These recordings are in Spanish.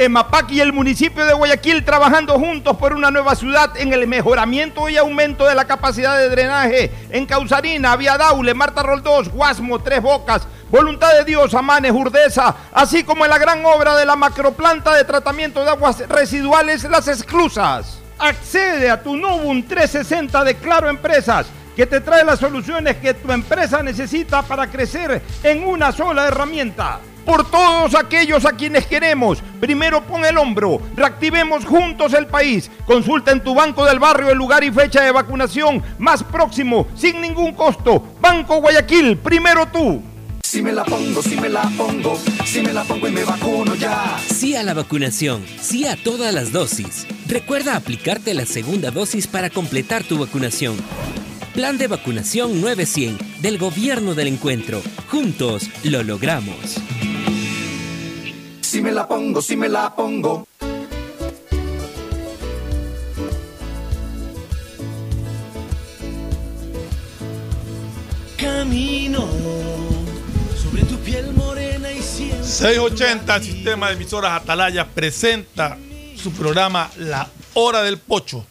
EMAPAC y el municipio de Guayaquil trabajando juntos por una nueva ciudad en el mejoramiento y aumento de la capacidad de drenaje en Causarina, Vía Daule, Marta Roldós, Guasmo, Tres Bocas, Voluntad de Dios, Amanes, Urdesa, así como en la gran obra de la macroplanta de tratamiento de aguas residuales Las Exclusas. Accede a tu Novum 360 de Claro Empresas que te trae las soluciones que tu empresa necesita para crecer en una sola herramienta. Por todos aquellos a quienes queremos, primero pon el hombro, reactivemos juntos el país. Consulta en tu banco del barrio el lugar y fecha de vacunación más próximo, sin ningún costo. Banco Guayaquil, primero tú. Si me la pongo, si me la pongo, si me la pongo y me vacuno ya. Sí a la vacunación, sí a todas las dosis. Recuerda aplicarte la segunda dosis para completar tu vacunación. Plan de vacunación 900 del Gobierno del Encuentro. Juntos lo logramos. Si me la pongo, si me la pongo. Camino sobre tu piel morena y siempre. 680, Sistema de Emisoras Atalaya, presenta su programa La Hora del Pocho.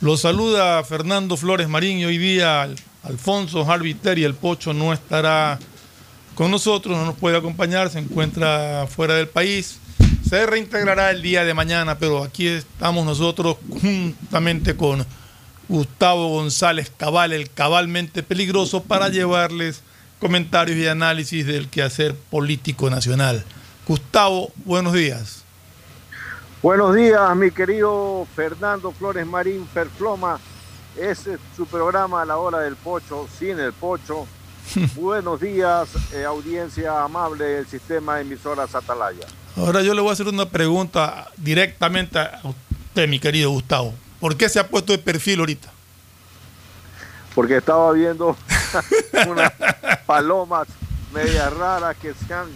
Lo saluda Fernando Flores Marín y hoy día Alfonso Harvey Terry, el Pocho, no estará con nosotros, no nos puede acompañar, se encuentra fuera del país. Se reintegrará el día de mañana, pero aquí estamos nosotros juntamente con Gustavo González Cabal, el cabalmente peligroso, para llevarles comentarios y análisis del quehacer político nacional. Gustavo, buenos días. Buenos días, mi querido Fernando Flores Marín Ferfloma. Ese es su programa a la hora del pocho, sin el pocho. Buenos días, eh, audiencia amable del sistema de emisoras Atalaya. Ahora yo le voy a hacer una pregunta directamente a usted, mi querido Gustavo. ¿Por qué se ha puesto de perfil ahorita? Porque estaba viendo unas palomas medias raras que se han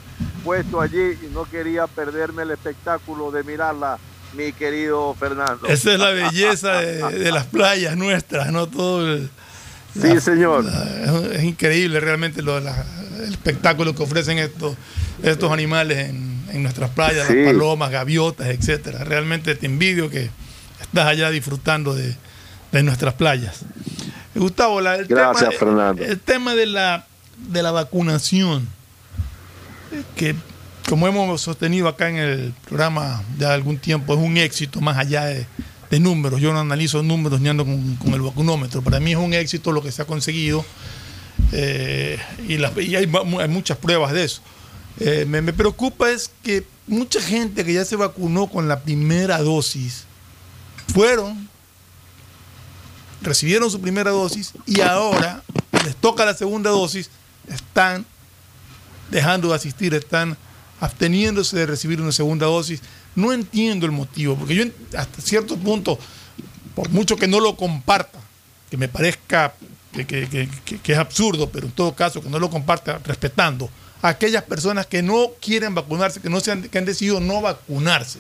puesto allí y no quería perderme el espectáculo de mirarla, mi querido Fernando. Esa es la belleza de, de las playas nuestras, ¿no? Todo el, Sí, señor. La, es increíble realmente lo, la, el espectáculo que ofrecen estos, estos animales en, en nuestras playas, sí. las palomas, gaviotas, etcétera. Realmente te envidio que estás allá disfrutando de, de nuestras playas. Gustavo, la, el, Gracias, tema, Fernando. el tema de la, de la vacunación, que como hemos sostenido acá en el programa de algún tiempo, es un éxito más allá de, de números. Yo no analizo números ni ando con, el vacunómetro. Para mí es un éxito lo que se ha conseguido eh, y, hay, muchas pruebas de eso. Eh, me, me, preocupa es que mucha gente que ya se vacunó con la primera dosis fueron, recibieron su primera dosis y ahora les toca la segunda dosis, están dejando de asistir, están absteniéndose de recibir una segunda dosis. No entiendo el motivo, porque yo hasta cierto punto, por mucho que no lo comparta, que me parezca que, es absurdo, pero en todo caso que no lo comparta respetando a aquellas personas que no quieren vacunarse, que, no se han, que han decidido no vacunarse.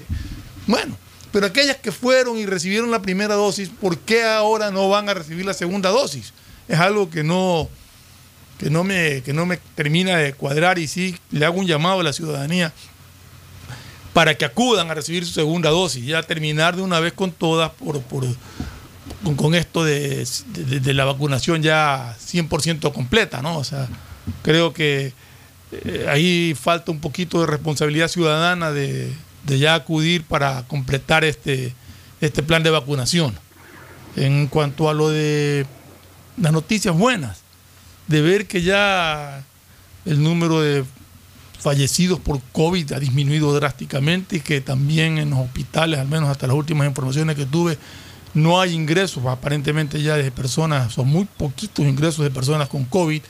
Bueno, pero aquellas que fueron y recibieron la primera dosis, ¿por qué ahora no van a recibir la segunda dosis? Es algo que no, que no me, que no me termina de cuadrar y sí le hago un llamado a la ciudadanía para que acudan a recibir su segunda dosis, ya terminar de una vez con todas por, por con, esto de, de, de, la vacunación ya 100% completa, ¿no? O sea, creo que eh, ahí falta un poquito de responsabilidad ciudadana de, de, ya acudir para completar este, este plan de vacunación. En cuanto a lo de las noticias buenas, de ver que ya el número de fallecidos por COVID ha disminuido drásticamente y que también en los hospitales, al menos hasta las últimas informaciones que tuve, no hay ingresos aparentemente ya de personas, son muy poquitos ingresos de personas con COVID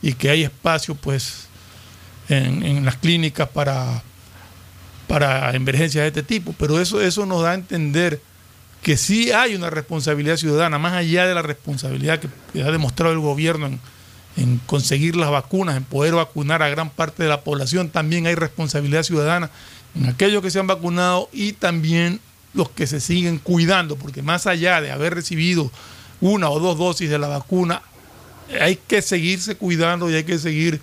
y que hay espacio pues en, las clínicas para, para emergencias de este tipo. Pero eso, eso nos da a entender que sí hay una responsabilidad ciudadana, más allá de la responsabilidad que, que ha demostrado el gobierno en, en conseguir las vacunas, en poder vacunar a gran parte de la población, también hay responsabilidad ciudadana en aquellos que se han vacunado y también los que se siguen cuidando, porque más allá de haber recibido una o dos dosis de la vacuna, hay que seguirse cuidando y hay que seguir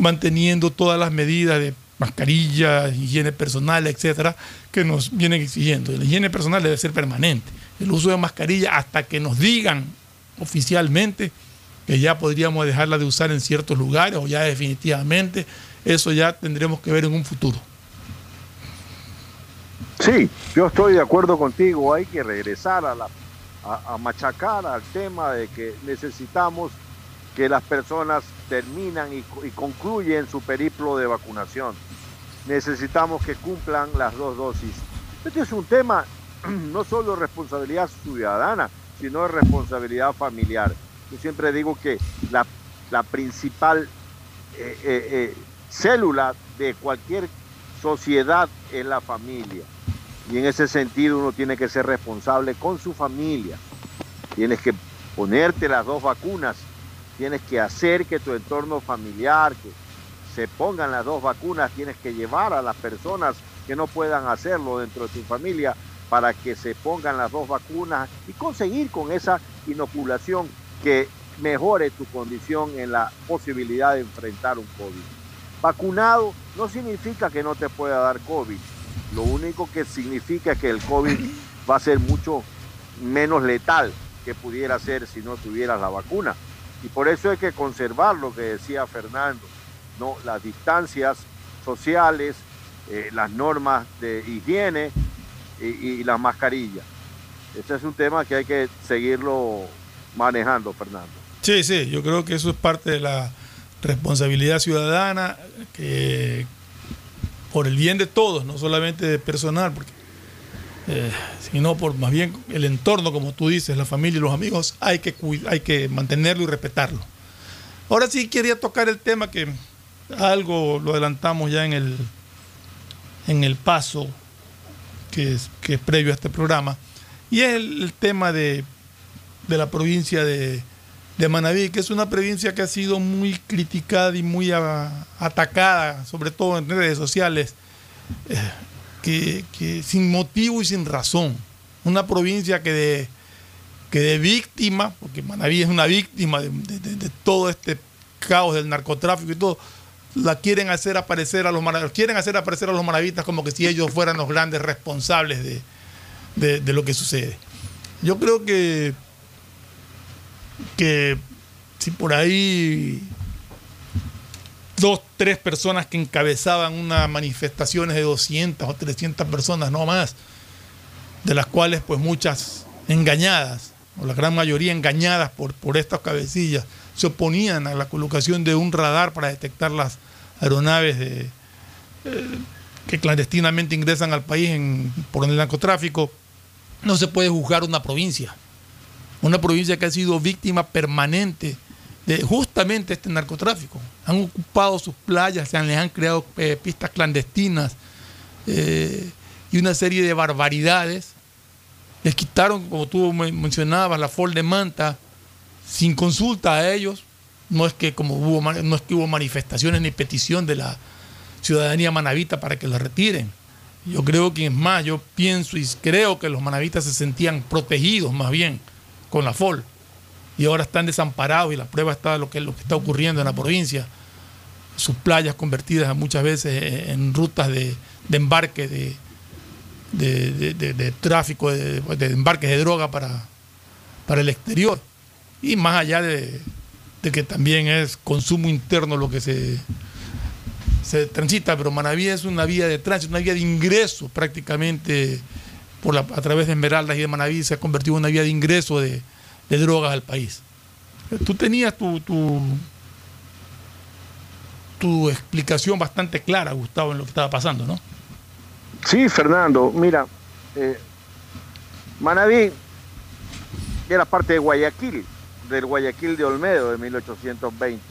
manteniendo todas las medidas de mascarilla, higiene personal, etcétera, que nos vienen exigiendo. La higiene personal debe ser permanente. El uso de mascarilla hasta que nos digan oficialmente que ya podríamos dejarla de usar en ciertos lugares o ya definitivamente, eso ya tendremos que ver en un futuro. Sí, yo estoy de acuerdo contigo, hay que regresar a, la, a, machacar al tema de que necesitamos que las personas terminan y, y, concluyen su periplo de vacunación. Necesitamos que cumplan las dos dosis. Este es un tema no solo de responsabilidad ciudadana, sino de responsabilidad familiar. Yo siempre digo que la, la principal eh, eh, eh, célula de cualquier sociedad es la familia. Y en ese sentido uno tiene que ser responsable con su familia. Tienes que ponerte las dos vacunas. Tienes que hacer que tu entorno familiar, que se pongan las dos vacunas, tienes que llevar a las personas que no puedan hacerlo dentro de tu familia para que se pongan las dos vacunas y conseguir con esa inoculación que mejore tu condición en la posibilidad de enfrentar un COVID. Vacunado no significa que no te pueda dar COVID. Lo único que significa es que el COVID va a ser mucho menos letal que pudiera ser si no tuvieras la vacuna. Y por eso hay que conservar lo que decía Fernando, ¿no? las distancias sociales, eh, las normas de higiene y, y las mascarillas. Este es un tema que hay que seguirlo manejando, Fernando. Sí, sí, yo creo que eso es parte de la responsabilidad ciudadana, que por el bien de todos, no solamente de personal, eh, sino por más bien el entorno, como tú dices, la familia y los amigos, hay que, hay que mantenerlo y respetarlo. Ahora sí quería tocar el tema que algo lo adelantamos ya en el, en el paso que es, previo a este programa, y es el tema de de la provincia de, de, Manaví, que es una provincia que ha sido muy criticada y muy atacada, sobre todo en redes sociales, eh, que, sin motivo y sin razón. Una provincia que de, que de víctima, porque Manaví es una víctima de, de, todo este caos del narcotráfico y todo, la quieren hacer aparecer a los quieren hacer aparecer a los como que si ellos fueran los grandes responsables de, de lo que sucede. Yo creo que que si por ahí dos, tres personas que encabezaban unas manifestaciones de 200 o 300 personas, no más, de las cuales pues muchas engañadas, o la gran mayoría engañadas por, por estas cabecillas, se oponían a la colocación de un radar para detectar las aeronaves eh, que clandestinamente ingresan al país por el narcotráfico, no se puede juzgar una provincia una provincia que ha sido víctima permanente de justamente este narcotráfico. Han ocupado sus playas, se han, les han creado eh, pistas clandestinas eh, y una serie de barbaridades. Les quitaron, como tú mencionabas, la FOL de Manta sin consulta a ellos. No es que como hubo, no es que hubo manifestaciones ni petición de la ciudadanía manavita para que la retiren. Yo creo que es más, yo pienso y creo que los manavitas se sentían protegidos más bien con la FOL. y ahora están desamparados y la prueba está lo que, lo que está ocurriendo en la provincia. Sus playas convertidas muchas veces en rutas de, embarque de, de, de- tráfico, de, embarques de droga para, para el exterior. Y más allá de, de que también es consumo interno lo que se, se transita, pero Manaví es una vía de tránsito, una vía de ingreso prácticamente por a través de Esmeraldas y de Manaví se ha convertido en una vía de ingreso de, drogas al país. Tú tenías tu, tu, tu explicación bastante clara, Gustavo, en lo que estaba pasando, ¿no? Sí, Fernando, mira, eh, Manaví era parte de Guayaquil, del Guayaquil de Olmedo de 1820.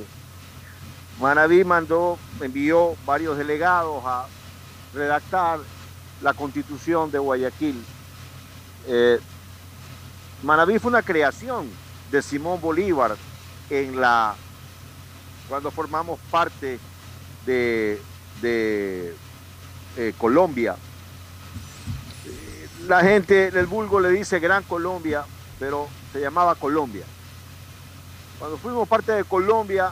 Manaví mandó, envió varios delegados a redactar la constitución de Guayaquil. Eh, Manaví fue una creación de Simón Bolívar en la cuando formamos parte de, eh, Colombia. Eh, La gente del vulgo le dice Gran Colombia, pero se llamaba Colombia. Cuando fuimos parte de Colombia,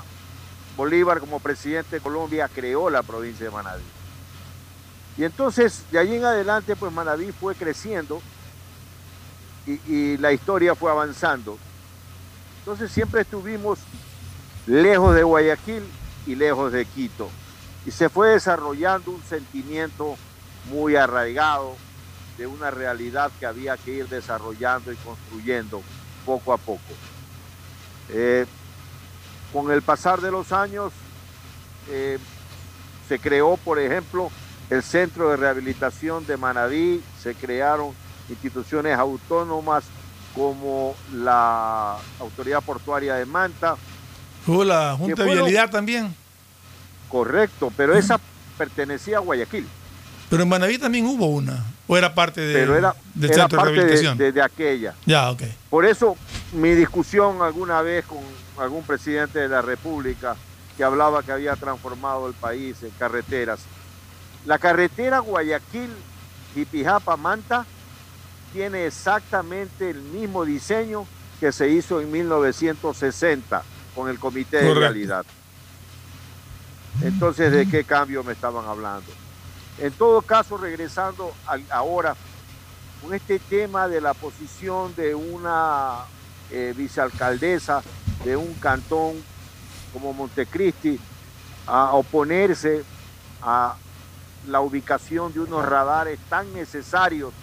Bolívar como presidente de Colombia creó la provincia de Manabí. Y entonces de allí en adelante pues Manabí fue creciendo y, y la historia fue avanzando. Entonces siempre estuvimos lejos de Guayaquil y lejos de Quito. Y se fue desarrollando un sentimiento muy arraigado de una realidad que había que ir desarrollando y construyendo poco a poco. Eh, con el pasar de los años eh, se creó, por ejemplo, el Centro de Rehabilitación de Manabí, se crearon instituciones autónomas como la Autoridad Portuaria de Manta, Hubo la Junta de fueron- Vialidad también, correcto, pero esa pertenecía a Guayaquil, pero en Manaví también hubo una, o era parte de, pero era, del era Centro parte de, Rehabilitación. de- de aquella. Ya, ok. Por eso mi discusión alguna vez con algún presidente de la República que hablaba que había transformado el país en carreteras. La carretera Guayaquil, Jipijapa, Manta tiene exactamente el mismo diseño que se hizo en 1960 con el Comité de. Realidad. Entonces, ¿de qué cambio me estaban hablando? En todo caso, regresando al- ahora con este tema de la posición de una eh, vicealcaldesa de un cantón como Montecristi a oponerse a la ubicación de unos radares tan necesarios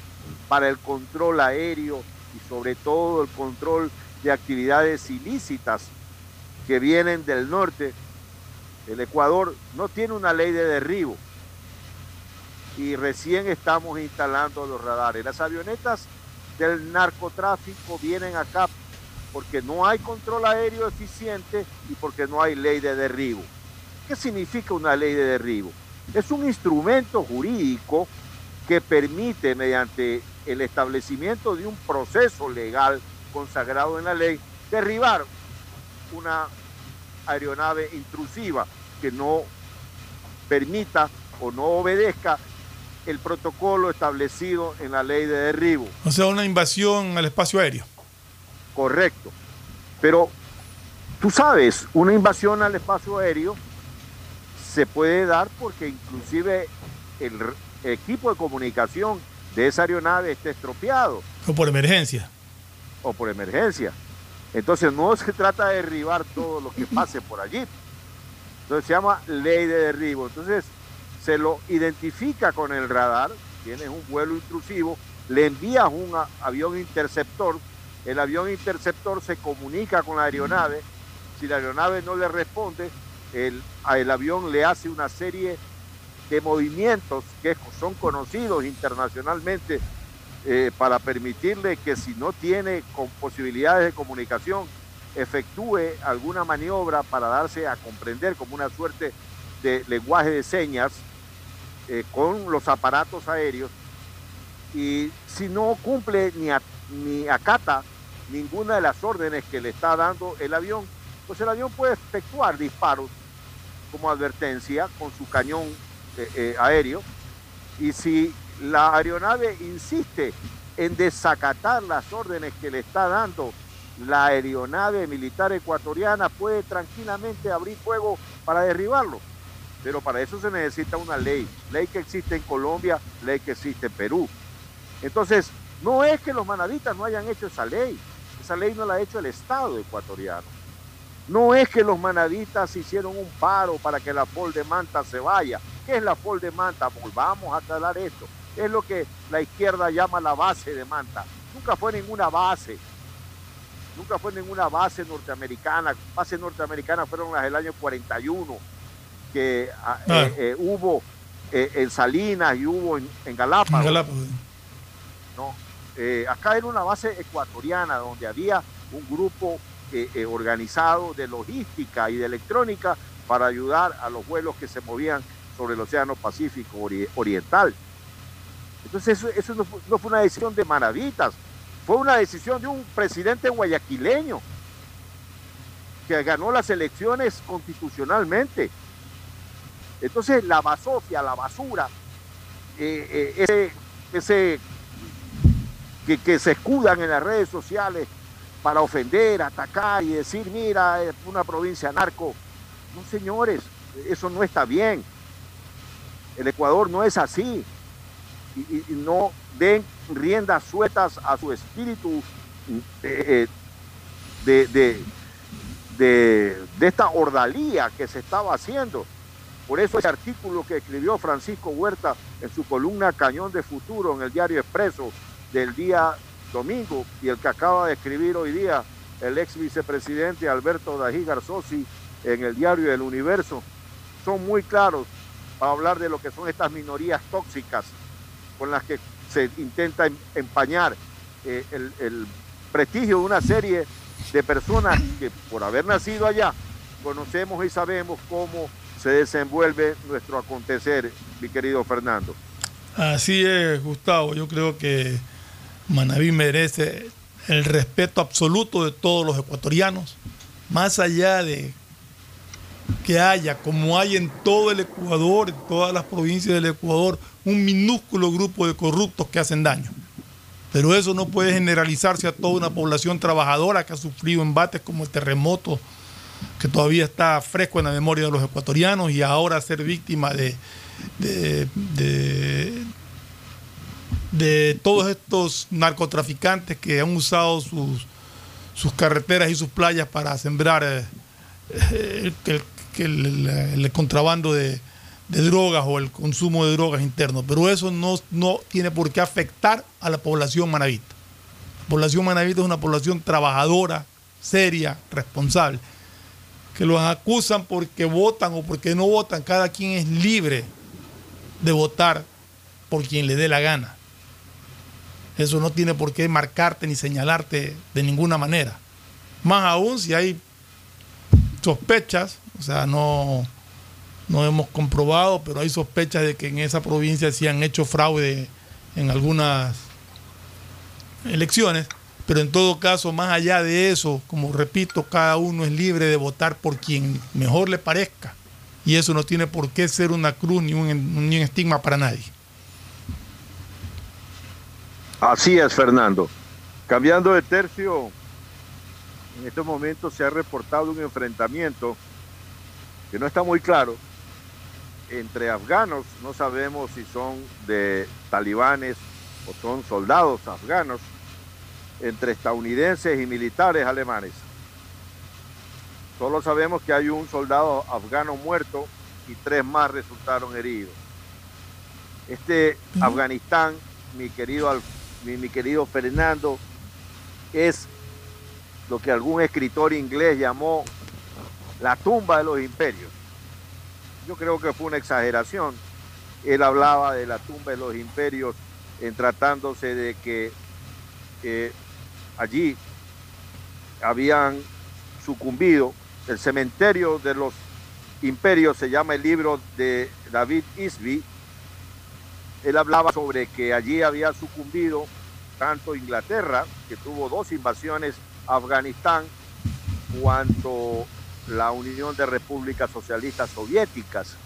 para el control aéreo y sobre todo el control de actividades ilícitas que vienen del norte. El Ecuador no tiene una ley de derribo y recién estamos instalando los radares. Las avionetas del narcotráfico vienen acá porque no hay control aéreo eficiente y porque no hay ley de derribo. ¿Qué significa una ley de derribo? Es un instrumento jurídico que permite, mediante el establecimiento de un proceso legal consagrado en la ley, derribar una aeronave intrusiva que no permita o no obedezca el protocolo establecido en la ley de derribo. O sea, una invasión al espacio aéreo. Correcto. Pero tú sabes, una invasión al espacio aéreo se puede dar porque inclusive el equipo de comunicación de esa aeronave esté estropeado O por emergencia. o por emergencia. Entonces no se trata de derribar todo lo que pase por allí. Entonces se llama ley de derribo. Entonces se lo identifica con el radar, tienes un vuelo intrusivo, le envías un avión interceptor, el avión interceptor se comunica con la aeronave, si la aeronave no le responde, el, el avión le hace una serie de movimientos que son conocidos internacionalmente eh, para permitirle que si no tiene posibilidades de comunicación, efectúe alguna maniobra para darse a comprender como una suerte de lenguaje de señas eh, con los aparatos aéreos y si no cumple ni, a- ni acata ninguna de las órdenes que le está dando el avión, pues el avión puede efectuar disparos como advertencia con su cañón eh, eh, aéreo y si la aeronave insiste en desacatar las órdenes que le está dando la aeronave militar ecuatoriana puede tranquilamente abrir fuego para derribarlo. Pero para eso se necesita una ley, ley que existe en Colombia, ley que existe en Perú. Entonces, no es que los manavitas no hayan hecho esa ley, esa ley no la ha hecho el Estado ecuatoriano. No es que los manavitas hicieron un paro para que la FOL de Manta se vaya. ¿Qué es la FOL de Manta? Volvamos a aclarar esto. Es lo que la izquierda llama la base de Manta. Nunca fue ninguna base. Nunca fue ninguna base norteamericana. Bases norteamericanas fueron las del año 41, que ah, eh, eh, hubo eh, en Salinas y hubo en, en Galápagos. Galápagos. No, acá era una base ecuatoriana donde había un grupo eh, eh, organizado de logística y de electrónica para ayudar a los vuelos que se movían sobre el Océano Pacífico ori- Oriental. Entonces eso, no, fue, una decisión de maravitas, fue una decisión de un presidente guayaquileño que ganó las elecciones constitucionalmente. Entonces la basofia, la basura, eh, ese, ese que, que se escudan en las redes sociales para ofender, atacar y decir, mira, es una provincia narco. No, señores, eso no está bien. El Ecuador no es así. Y, no den riendas sueltas a su espíritu eh, eh, de, de- de- de esta ordalía que se estaba haciendo. Por eso ese artículo que escribió Francisco Huerta en su columna Cañón de Futuro en el diario Expreso del día domingo y el que acaba de escribir hoy día el ex vicepresidente Alberto Dají Garzosi en el diario El Universo, son muy claros para hablar de lo que son estas minorías tóxicas con las que se intenta em- empañar eh, el, el prestigio de una serie de personas que por haber nacido allá conocemos y sabemos cómo se desenvuelve nuestro acontecer, mi querido Fernando. Así es, Gustavo. Yo creo que Manaví merece el respeto absoluto de todos los ecuatorianos, más allá de que haya, como hay en todo el Ecuador, en todas las provincias del Ecuador, un minúsculo grupo de corruptos que hacen daño. Pero eso no puede generalizarse a toda una población trabajadora que ha sufrido embates como el terremoto, que todavía está fresco en la memoria de los ecuatorianos y ahora ser víctima de, de, de- de todos estos narcotraficantes que han usado sus, sus carreteras y sus playas para sembrar eh, eh, el, contrabando de, de drogas o el consumo de drogas interno. Pero eso no, no tiene por qué afectar a la población manavita. La población manavita es una población trabajadora, seria, responsable. Que los acusan porque votan o porque no votan. Cada quien es libre de votar por quien le dé la gana. Eso no tiene por qué marcarte ni señalarte de ninguna manera. Más aún si hay sospechas, o sea, no, no hemos comprobado, pero hay sospechas de que en esa provincia sí han hecho fraude en algunas elecciones. Pero en todo caso, más allá de eso, como repito, cada uno es libre de votar por quien mejor le parezca. Y eso no tiene por qué ser una cruz ni un, ni un estigma para nadie. Así es, Fernando. Cambiando de tercio, en estos momentos se ha reportado un enfrentamiento que no está muy claro entre afganos, no sabemos si son de talibanes o son soldados afganos, entre estadounidenses y militares alemanes. Solo sabemos que hay un soldado afgano muerto y tres más resultaron heridos. Este Afganistán, mi querido, Al- mi, querido Fernando, es lo que algún escritor inglés llamó la tumba de los imperios. Yo creo que fue una exageración. Él hablaba de la tumba de los imperios en tratándose de que eh, allí habían sucumbido. El cementerio de los imperios se llama el libro de David Isby. Él hablaba sobre que allí había sucumbido tanto Inglaterra, que tuvo dos invasiones a Afganistán, cuanto la Unión de Repúblicas Socialistas Soviéticas.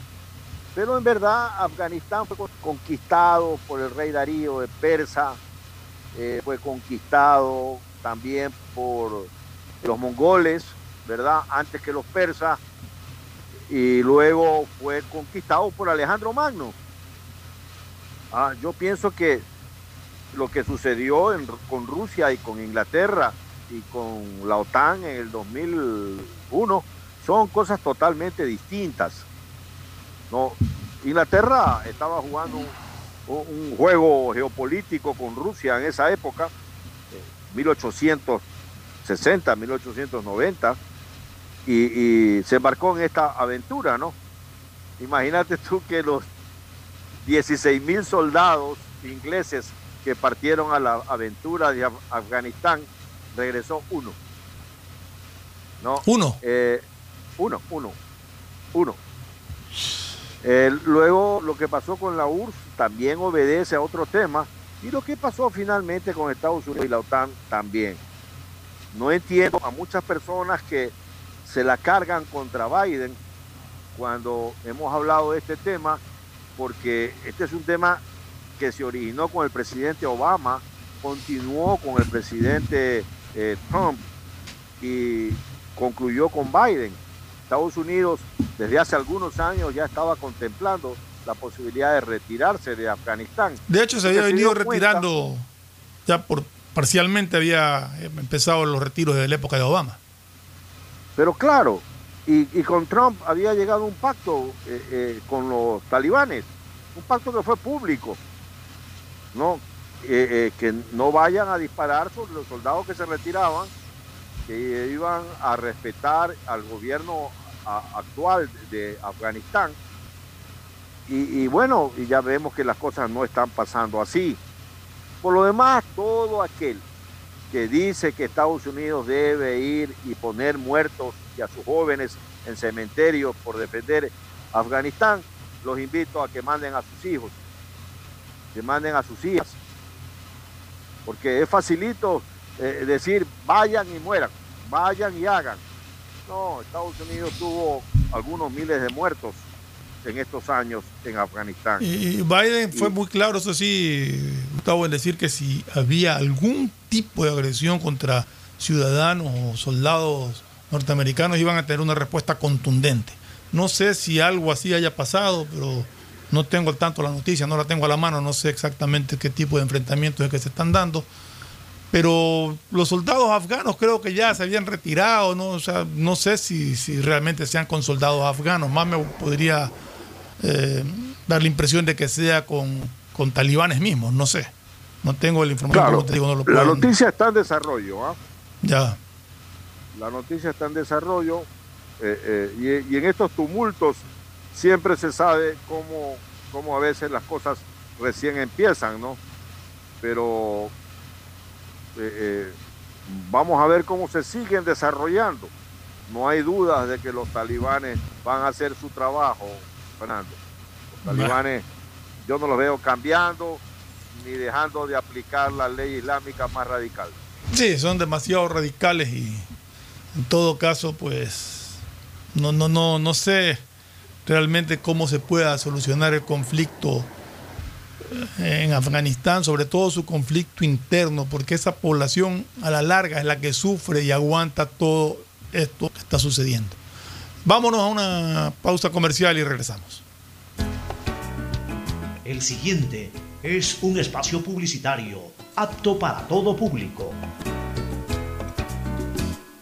Pero en verdad Afganistán fue conquistado por el rey Darío de Persa, eh, fue conquistado también por los mongoles, ¿verdad? Antes que los persas, y luego fue conquistado por Alejandro Magno. Ah, yo pienso que lo que sucedió con Rusia y con Inglaterra y con la OTAN en el 2001 son cosas totalmente distintas. Inglaterra estaba jugando un, juego geopolítico con Rusia en esa época, eh, 1860, 1890, y, y se embarcó en esta aventura, ¿no? Imagínate tú que los 16 mil soldados ingleses que partieron a la aventura de Af- Afganistán, regresó uno. ¿No? Uno. Eh, uno, uno, uno. Eh, luego lo que pasó con la URSS también obedece a otro tema y lo que pasó finalmente con Estados Unidos y la OTAN también. No entiendo a muchas personas que se la cargan contra Biden cuando hemos hablado de este tema, porque este es un tema que se originó con el presidente Obama, continuó con el presidente eh, Trump y concluyó con Biden. Estados Unidos desde hace algunos años ya estaba contemplando la posibilidad de retirarse de Afganistán. De hecho, se había venido cuenta- retirando, ya por parcialmente había eh, empezado los retiros desde la época de Obama. Pero claro, y, con Trump había llegado un pacto eh, eh, con los talibanes, un pacto que fue público, ¿no? Eh, que no vayan a disparar sobre los soldados que se retiraban, que iban a respetar al gobierno actual de Afganistán. Y, y bueno, y ya vemos que las cosas no están pasando así. Por lo demás, todo aquel que dice que Estados Unidos debe ir y poner muertos y a sus jóvenes en cementerios por defender Afganistán, los invito a que manden a sus hijos, que manden a sus hijas, porque es facilito eh, decir vayan y mueran, vayan y hagan. No, Estados Unidos tuvo algunos miles de muertos en estos años en Afganistán. Y Biden fue muy claro, eso sí, Gustavo, en decir que si había algún tipo de agresión contra ciudadanos o soldados norteamericanos iban a tener una respuesta contundente. No sé si algo así haya pasado, pero no tengo al tanto la noticia, no la tengo a la mano, no sé exactamente qué tipo de enfrentamientos es que se están dando. Pero los soldados afganos creo que ya se habían retirado, ¿no? O sea, no sé si, si realmente sean con soldados afganos, más me podría eh, dar la impresión de que sea con, con talibanes mismos, no sé. No tengo la información, Claro, te digo, no lo la noticia está en desarrollo, ¿ah? Ya. La noticia está en desarrollo eh, eh, y, y en estos tumultos siempre se sabe cómo, cómo a veces las cosas recién empiezan, ¿no? Pero eh, eh, vamos a ver cómo se siguen desarrollando. No hay dudas de que los talibanes van a hacer su trabajo, Fernando. Los talibanes, yo no los veo cambiando ni dejando de aplicar la ley islámica más radical. Sí, son demasiado radicales y en todo caso, pues no, no, no, no sé realmente cómo se pueda solucionar el conflicto eh, en Afganistán, sobre todo su conflicto interno, porque esa población a la larga es la que sufre y aguanta todo esto que está sucediendo. Vámonos a una pausa comercial y regresamos. El siguiente es un espacio publicitario apto para todo público.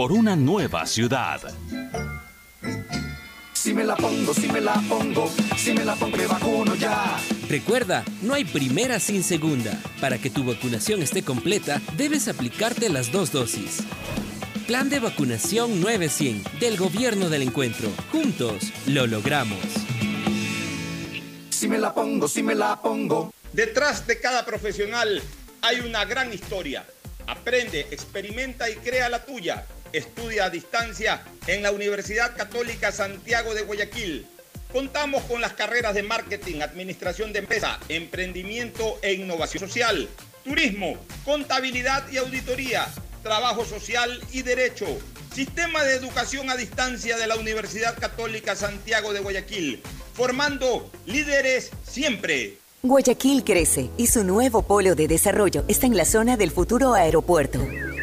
por una nueva ciudad. Si me la pongo, si me la pongo, si me la pongo me vacuno ya. Recuerda, no hay primera sin segunda. Para que tu vacunación esté completa, debes aplicarte las dos dosis. Plan de vacunación 900 del Gobierno del Encuentro. Juntos lo logramos. Si me la pongo, si me la pongo. Detrás de cada profesional hay una gran historia. Aprende, experimenta y crea la tuya. Estudia a distancia en la Universidad Católica Santiago de Guayaquil. Contamos con las carreras de marketing, administración de empresa, emprendimiento e innovación social, turismo, contabilidad y auditoría, trabajo social y derecho. Sistema de educación a distancia de la Universidad Católica Santiago de Guayaquil, formando líderes siempre. Guayaquil crece y su nuevo polo de desarrollo está en la zona del futuro aeropuerto.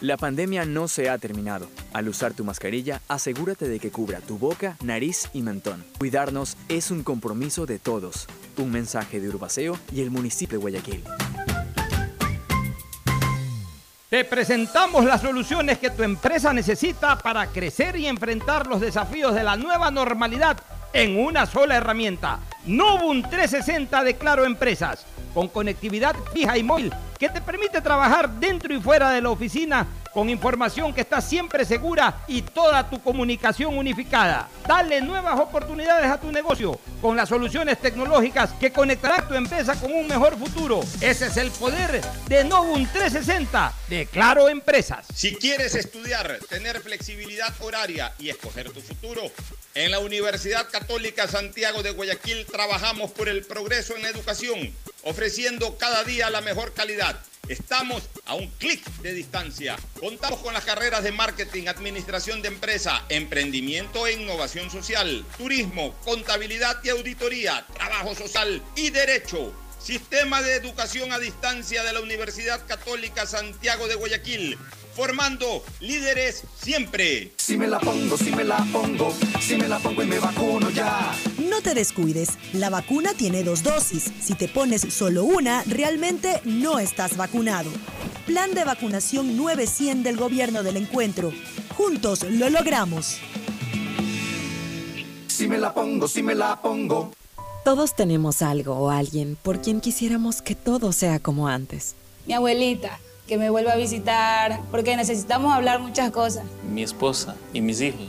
La pandemia no se ha terminado. Al usar tu mascarilla, asegúrate de que cubra tu boca, nariz y mentón. Cuidarnos es un compromiso de todos. Un mensaje de Urbaceo y el municipio de Guayaquil. Te presentamos las soluciones que tu empresa necesita para crecer y enfrentar los desafíos de la nueva normalidad en una sola herramienta. Novum 360 de Claro Empresas, con conectividad fija y móvil que te permite trabajar dentro y fuera de la oficina con información que está siempre segura y toda tu comunicación unificada. Dale nuevas oportunidades a tu negocio con las soluciones tecnológicas que conectarán tu empresa con un mejor futuro. Ese es el poder de Novum 360 de Claro Empresas. Si quieres estudiar, tener flexibilidad horaria y escoger tu futuro, en la Universidad Católica Santiago de Guayaquil trabajamos por el progreso en la educación, ofreciendo cada día la mejor calidad. Estamos a un clic de distancia. Contamos con las carreras de marketing, administración de empresa, emprendimiento e innovación social, turismo, contabilidad y auditoría, trabajo social y derecho. Sistema de educación a distancia de la Universidad Católica Santiago de Guayaquil formando líderes siempre. Si me la pongo, si me la pongo, si me la pongo y me vacuno ya. No te descuides, la vacuna tiene dos dosis. Si te pones solo una, realmente no estás vacunado. Plan de vacunación 900 del gobierno del encuentro. Juntos lo logramos. Si me la pongo, si me la pongo. Todos tenemos algo o alguien por quien quisiéramos que todo sea como antes. Mi abuelita que me vuelva a visitar, porque necesitamos hablar muchas cosas. Mi esposa y mis hijos,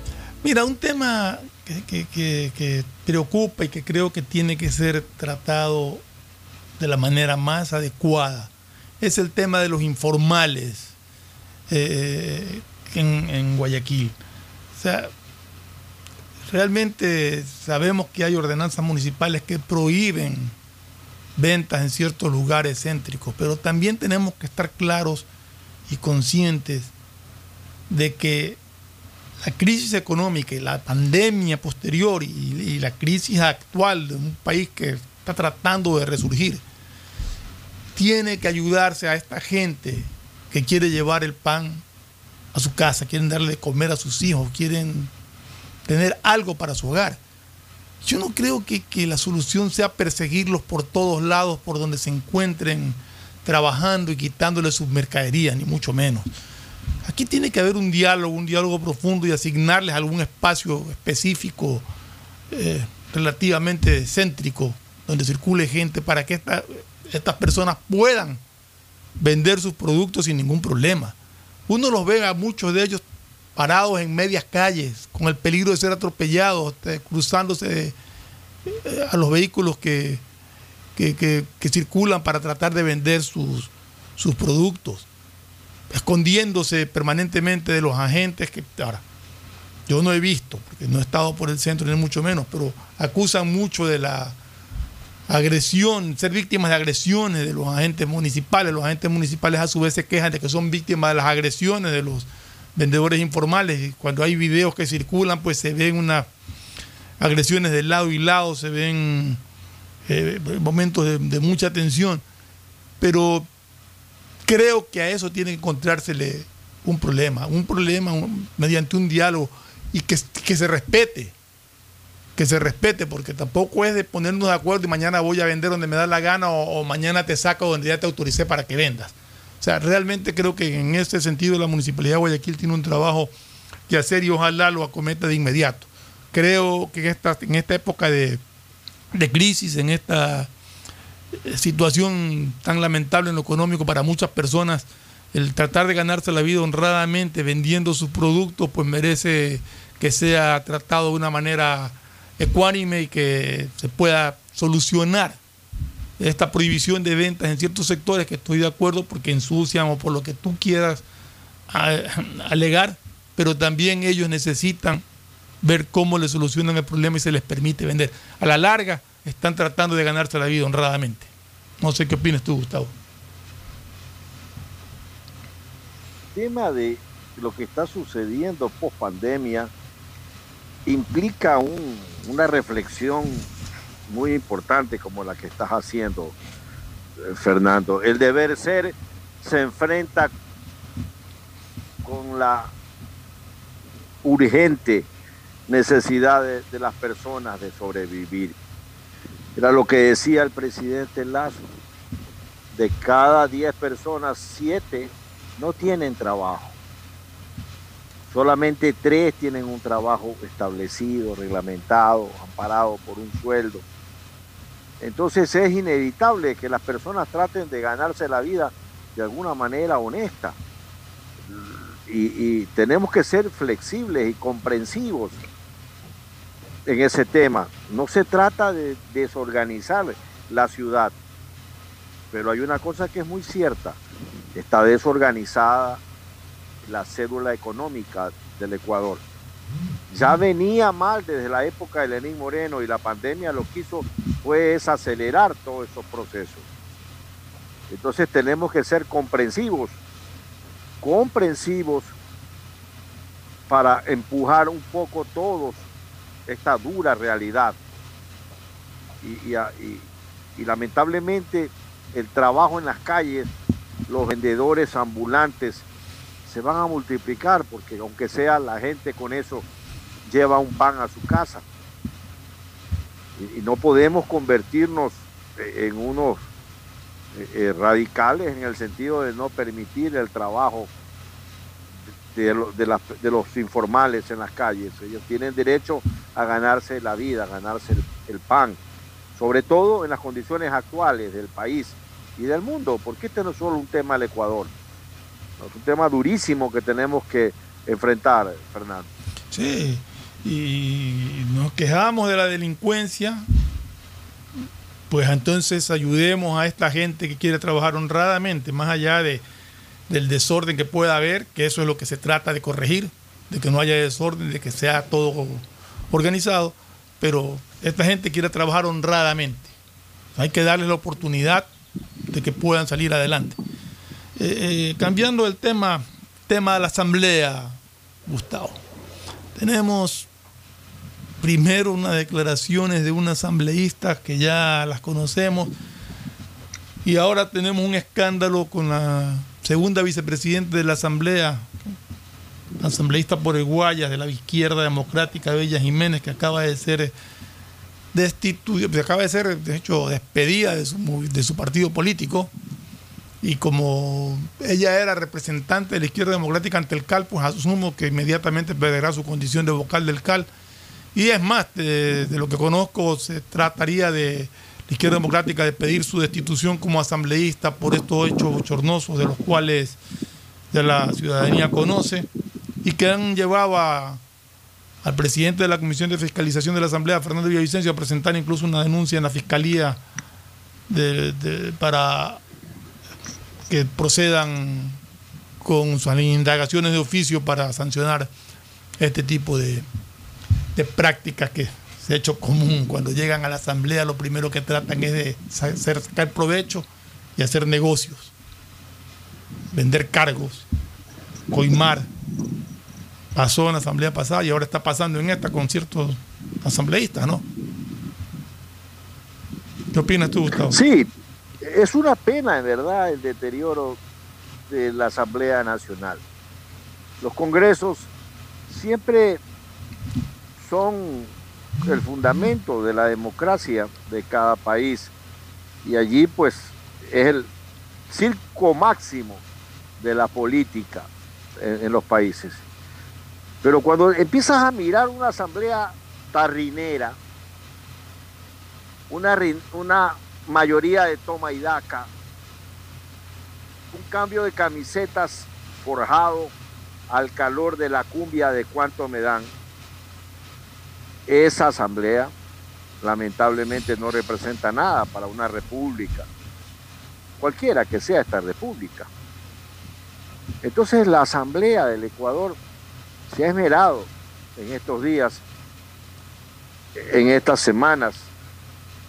mira, un tema que, preocupa y que creo que tiene que ser tratado de la manera más adecuada es el tema de los informales eh, en, en Guayaquil. O sea, realmente sabemos que hay ordenanzas municipales que prohíben ventas en ciertos lugares céntricos, pero también tenemos que estar claros y conscientes de que la crisis económica y la pandemia posterior y, la crisis actual de un país que está tratando de resurgir, tiene que ayudarse a esta gente que quiere llevar el pan a su casa, quieren darle de comer a sus hijos, quieren tener algo para su hogar. Yo no creo que, que la solución sea perseguirlos por todos lados, por donde se encuentren trabajando y quitándoles sus mercaderías, ni mucho menos. Aquí tiene que haber un diálogo, un diálogo profundo y asignarles algún espacio específico eh, relativamente céntrico donde circule gente para que esta- estas personas puedan vender sus productos sin ningún problema. Uno los ve a muchos de ellos parados en medias calles con el peligro de ser atropellados, eh, cruzándose eh, a los vehículos que, que, que- que circulan para tratar de vender sus, sus productos, escondiéndose permanentemente de los agentes que ahora yo no he visto, porque no he estado por el centro ni mucho menos, pero acusan mucho de la agresión, ser víctimas de agresiones de los agentes municipales. Los agentes municipales a su vez se quejan de que son víctimas de las agresiones de los vendedores informales. Y cuando hay videos que circulan, pues se ven unas agresiones de lado y lado, se ven eh, momentos de, de mucha tensión. Pero creo que a eso tiene que encontrársele un problema, un problema mediante un diálogo y que, que se respete, que se respete, porque tampoco es de ponernos de acuerdo y mañana voy a vender donde me da la gana o, mañana te saco donde ya te autoricé para que vendas. O sea, realmente creo que en ese sentido la Municipalidad de Guayaquil tiene un trabajo que hacer y ojalá lo acometa de inmediato. Creo que en esta, en esta época de, de crisis, en esta situación tan lamentable en lo económico para muchas personas, el tratar de ganarse la vida honradamente vendiendo sus productos, pues merece que sea tratado de una manera ecuánime y que se pueda solucionar esta prohibición de ventas en ciertos sectores que estoy de acuerdo porque ensucian o por lo que tú quieras alegar, pero también ellos necesitan ver cómo le solucionan el problema y se les permite vender. A la larga están tratando de ganarse la vida honradamente. No sé qué opinas tú, Gustavo. tema de lo que está sucediendo post pandemia implica un- una reflexión muy importante como la que estás haciendo, eh, Fernando. El deber ser se enfrenta con la urgente necesidad de las personas de sobrevivir. Era lo que decía el presidente Lazo. De cada 10 personas, 7 no tienen trabajo. Solamente 3 tienen un trabajo establecido, reglamentado, amparado por un sueldo. Entonces es inevitable que las personas traten de ganarse la vida de alguna manera honesta. Y, y tenemos que ser flexibles y comprensivos en ese tema. No se trata de desorganizar la ciudad, pero hay una cosa que es muy cierta. Está desorganizada la cédula económica del Ecuador. Ya venía mal desde la época de Lenín Moreno y la pandemia lo que hizo fue acelerar todos esos procesos. Entonces tenemos que ser comprensivos, comprensivos para empujar un poco todos esta dura realidad. Y, lamentablemente el trabajo en las calles, los vendedores ambulantes se van a multiplicar porque aunque sea la gente con eso lleva un pan a su casa. Y, y no podemos convertirnos eh, en unos eh, eh, radicales en el sentido de no permitir el trabajo de, los informales en las calles. Ellos tienen derecho a ganarse la vida, a ganarse el, el pan, sobre todo en las condiciones actuales del país y del mundo, porque este no es solo un tema del Ecuador, es un tema durísimo que tenemos que enfrentar, Fernando. Sí, y nos quejamos de la delincuencia, pues entonces ayudemos a esta gente que quiere trabajar honradamente, más allá de, del desorden que pueda haber, que eso es lo que se trata de corregir, de que no haya desorden, de que sea todo organizado, pero esta gente quiere trabajar honradamente. Hay que darles la oportunidad de que puedan salir adelante. Eh, eh, cambiando el tema, tema de la asamblea, Gustavo. tenemos primero unas declaraciones de un asambleísta que ya las conocemos y ahora tenemos un escándalo con la segunda vicepresidenta de la Asamblea, asambleísta por el Guayas de la izquierda democrática, Bella Jiménez, que acaba de ser destituida, acaba de ser, de hecho, despedida de su, partido político. Y como ella era representante de la izquierda democrática ante el CAL, pues asumo que inmediatamente perderá su condición de vocal del CAL. Y es más, de, lo que conozco, se trataría de izquierda democrática de pedir su destitución como asambleísta por estos hechos bochornosos de los cuales la ciudadanía conoce y que han llevado al presidente de la Comisión de Fiscalización de la Asamblea, Fernando Villavicencio, a presentar incluso una denuncia en la Fiscalía para que procedan con sus indagaciones de oficio para sancionar este tipo de, de prácticas que ha hecho común. Cuando llegan a la Asamblea lo primero que tratan es de hacer, sacar provecho y hacer negocios, vender cargos, coimar. Pasó en la Asamblea pasada y ahora está pasando en esta con ciertos asambleístas, ¿no? ¿Qué opinas tú, Gustavo? Sí, es una pena, en verdad, el deterioro de la Asamblea Nacional. Los congresos siempre son el fundamento de la democracia de cada país y allí pues es el circo máximo de la política en, los países. Pero cuando empiezas a mirar una asamblea tarrinera, una, una mayoría de toma y daca, un cambio de camisetas forjado al calor de la cumbia de cuánto me dan, esa asamblea lamentablemente no representa nada para una república, cualquiera que sea esta república. Entonces la asamblea del Ecuador se ha esmerado en estos días, en estas semanas,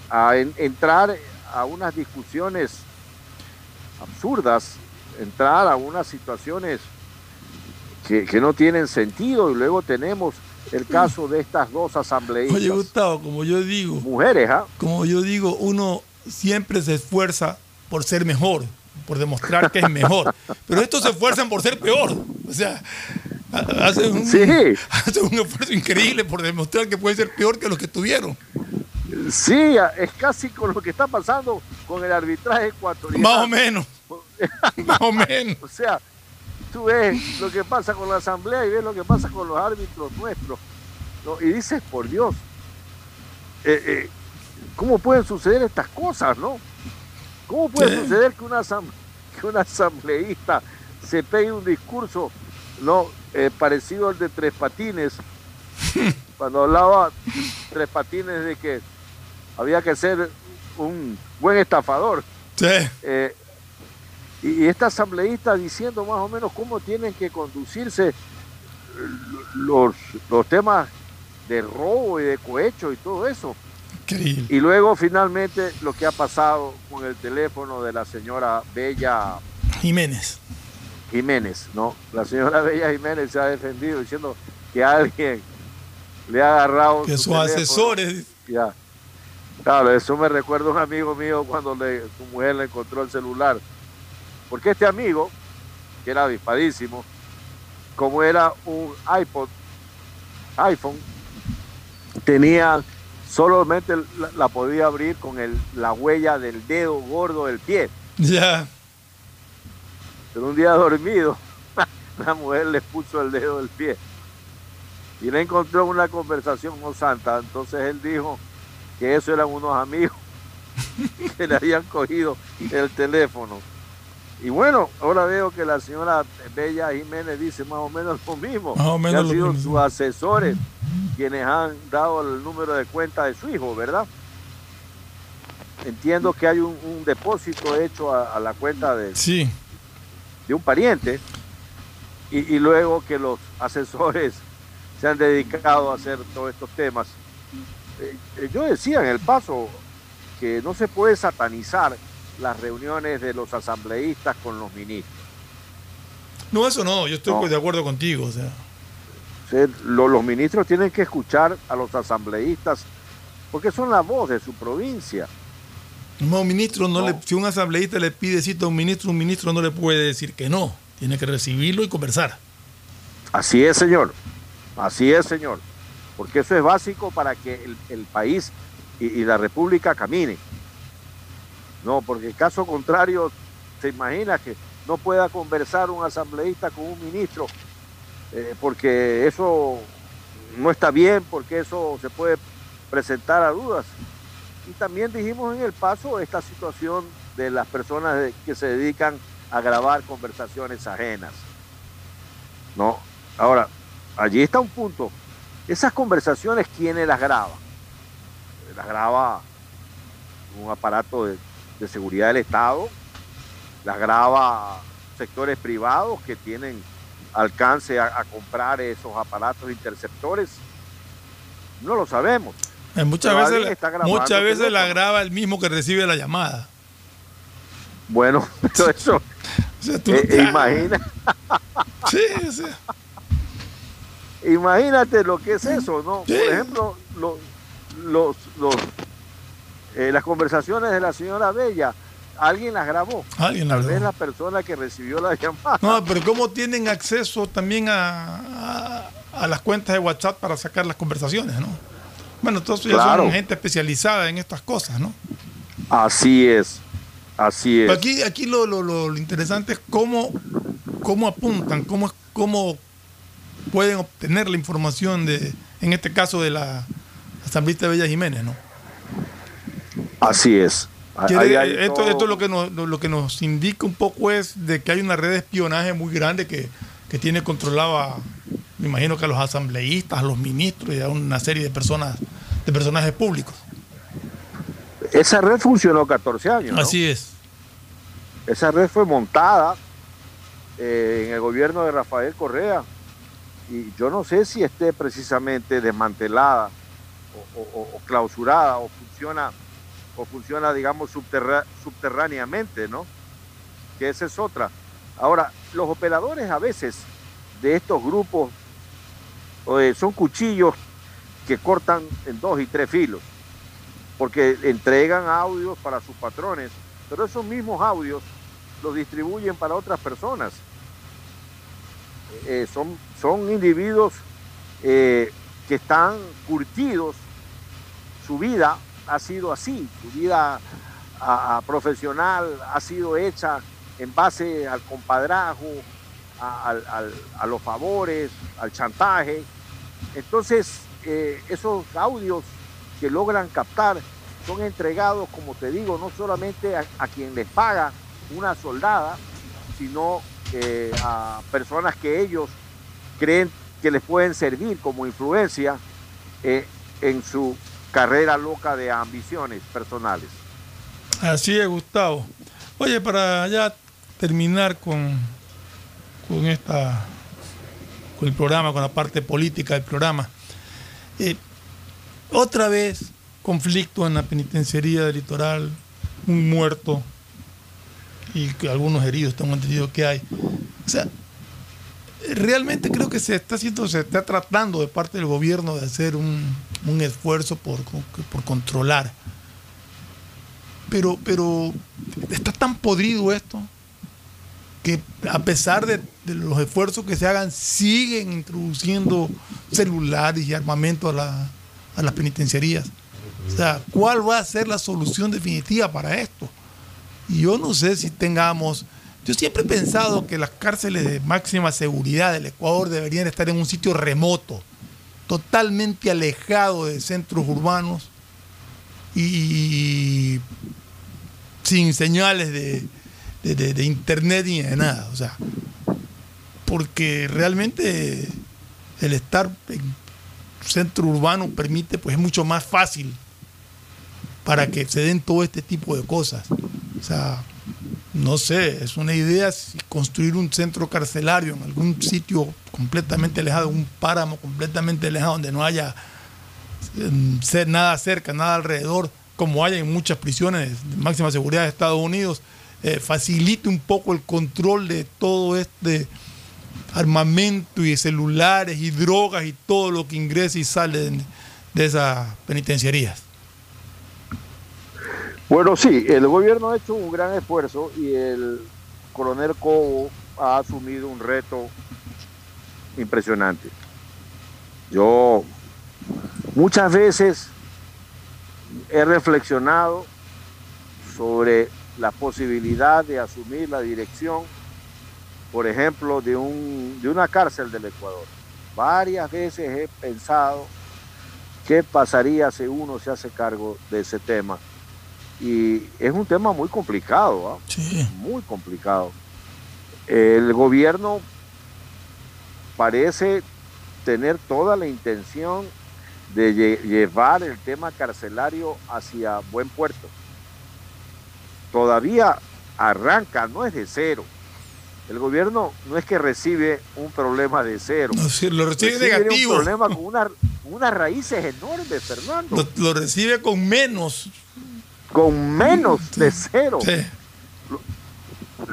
a en- entrar a unas discusiones absurdas, entrar a unas situaciones que no tienen sentido y luego tenemos el caso de estas dos asambleístas. Oye, Gustavo, como yo digo. Mujeres, ¿ah? Como yo digo, uno siempre se esfuerza por ser mejor, por demostrar que es mejor. Pero estos se esfuerzan por ser peor. O sea, ha- hacen un, hacen un esfuerzo increíble por demostrar que pueden ser peor que los que tuvieron. Sí, es casi con lo que está pasando con el arbitraje ecuatoriano. Más o menos. Más o menos. O sea, tú ves lo que pasa con la asamblea y ves lo que pasa con los árbitros nuestros. ¿no? Y dices, por Dios, eh, eh, ¿cómo pueden suceder estas cosas, no? ¿Cómo puede suceder que una, que una asambleísta se pegue un discurso no eh, parecido al de Tres Patines, cuando hablaba Tres Patines de que había que ser un buen estafador? Sí. Eh, y, esta asambleísta diciendo más o menos cómo tienen que conducirse los, los temas de robo y de cohecho y todo eso. Increíble. Y luego finalmente lo que ha pasado con el teléfono de la señora Bella Jiménez. Jiménez, ¿no? La señora Bella Jiménez se ha defendido diciendo que alguien le ha agarrado Que su sus teléfono. asesores. Ya. Claro, eso me recuerda a un amigo mío cuando le, su mujer le encontró el celular. Porque este amigo, que era avispadísimo, como era un iPod, iPhone, tenía solamente la, la podía abrir con el, la huella del dedo gordo del pie. Ya. Pero un día dormido, la mujer le puso el dedo del pie. Y le encontró una conversación no santa. Entonces él dijo que eso eran unos amigos que le habían cogido el teléfono. Y bueno, ahora veo que la señora Bella Jiménez dice más o menos lo mismo. Más o que menos han lo sido mismo. sus asesores quienes han dado el número de cuenta de su hijo, ¿verdad? Entiendo que hay un, un depósito hecho a, a la cuenta de, Sí. de un pariente y, y luego que los asesores se han dedicado a hacer todos estos temas. Eh, eh, yo decía en el paso que no se puede satanizar las reuniones de los asambleístas con los ministros. No, eso no, yo estoy No. de acuerdo contigo. O sea, los ministros tienen que escuchar a los asambleístas porque son la voz de su provincia. No, ministro, no, Le, si un asambleísta le pide cita a un ministro, un ministro no le puede decir que no. Tiene que recibirlo y conversar. Así es, señor. Así es, señor. Porque eso es básico para que el, el país y, y la república camine. No, porque caso contrario, se imagina que no pueda conversar un asambleísta con un ministro, eh, porque eso no está bien, porque eso se puede presentar a dudas. Y también dijimos en el paso esta situación de las personas que se dedican a grabar conversaciones ajenas. ¿no? Ahora, allí está un punto. Esas conversaciones, ¿quiénes las graba? Las graba un aparato de, de seguridad del Estado, las graba sectores privados que tienen alcance a, a comprar esos aparatos interceptores. No lo sabemos. Eh, muchas Pero veces, muchas veces la graba el mismo que recibe la llamada. Bueno, pero eso. tú- eh, eh, imagina, Sí, o sea, imagínate lo que es eso, ¿no? Por ejemplo, lo- los, los, eh, las conversaciones de la señora Bella, alguien las grabó. Alguien las Tal vez grabó. la persona que recibió la llamada. No, pero ¿cómo tienen acceso también a, a- a las cuentas de WhatsApp para sacar las conversaciones, no? Bueno, todos ya Claro. son gente especializada en estas cosas, ¿no? Así es, así es. Pero aquí, aquí lo, lo- lo- lo interesante es cómo, cómo apuntan, cómo, cómo pueden obtener la información de, en este caso de la asambleísta Bella Jiménez, ¿no? Así es. Hay esto, esto lo que nos, lo, que nos indica un poco es de que hay una red de espionaje muy grande que, que tiene controlado a, me imagino que a los asambleístas, a los ministros y a una serie de personas, de personajes públicos. Esa red funcionó 14 años. ¿no? Así es. Esa red fue montada eh, en el gobierno de Rafael Correa y yo no sé si esté precisamente desmantelada o, o- o- o clausurada o funciona o funciona digamos subterráneamente, ¿no? Que esa es otra. Ahora, los operadores a veces de estos grupos eh, son cuchillos que cortan en dos y tres filos porque entregan audios para sus patrones, pero esos mismos audios los distribuyen para otras personas. Eh, son, son individuos eh, que están curtidos, su vida ha sido así, su vida profesional ha sido hecha en base al compadrazgo, a, a los favores, al chantaje. Entonces, eh, esos audios que logran captar son entregados, como te digo, no solamente a, a quien les paga una soldada, sino eh, a personas que ellos creen que les pueden servir como influencia eh, en su carrera loca de ambiciones personales. Así es, Gustavo. Oye, para ya terminar con, con esta con el programa, con la parte política del programa. eh, otra vez conflicto en la penitenciaría del litoral, un muerto y algunos heridos, tengo entendido que hay. O sea, realmente creo que se está haciendo, se está tratando de parte del gobierno de hacer un, un esfuerzo por, por controlar. Pero, pero está tan podrido esto que a pesar de, los esfuerzos que se hagan, siguen introduciendo celulares y armamento a, la- a las penitenciarías. O sea, ¿cuál va a ser la solución definitiva para esto? Y yo no sé si tengamos... Yo siempre he pensado que las cárceles de máxima seguridad del Ecuador deberían estar en un sitio remoto, totalmente alejado de centros urbanos y sin señales de, de- internet ni de nada. O sea, porque realmente el estar en centro urbano permite, pues es mucho más fácil para que se den todo este tipo de cosas. O sea, no sé, es una idea construir un centro carcelario en algún sitio completamente alejado, un páramo completamente alejado donde no haya em, nada cerca, nada alrededor, como hay en muchas prisiones de máxima seguridad de Estados Unidos, eh, facilite un poco el control de todo este armamento y celulares y drogas y todo lo que ingresa y sale de, de esas penitenciarías. Bueno, sí, el gobierno ha hecho un gran esfuerzo y el coronel Cobo ha asumido un reto impresionante. Yo muchas veces he reflexionado sobre la posibilidad de asumir la dirección, por ejemplo, de, un, de una cárcel del Ecuador. Varias veces he pensado qué pasaría si uno se hace cargo de ese tema. Y es un tema muy complicado, ¿ah? muy complicado. El gobierno parece tener toda la intención de lle- llevar el tema carcelario hacia buen puerto. Todavía arranca, no es de cero. El gobierno no es que recibe un problema de cero. No, sí, lo recibe Recibe negativo. un problema con una- unas raíces enormes, Fernando. Lo, lo recibe con menos. Con menos de cero. Lo,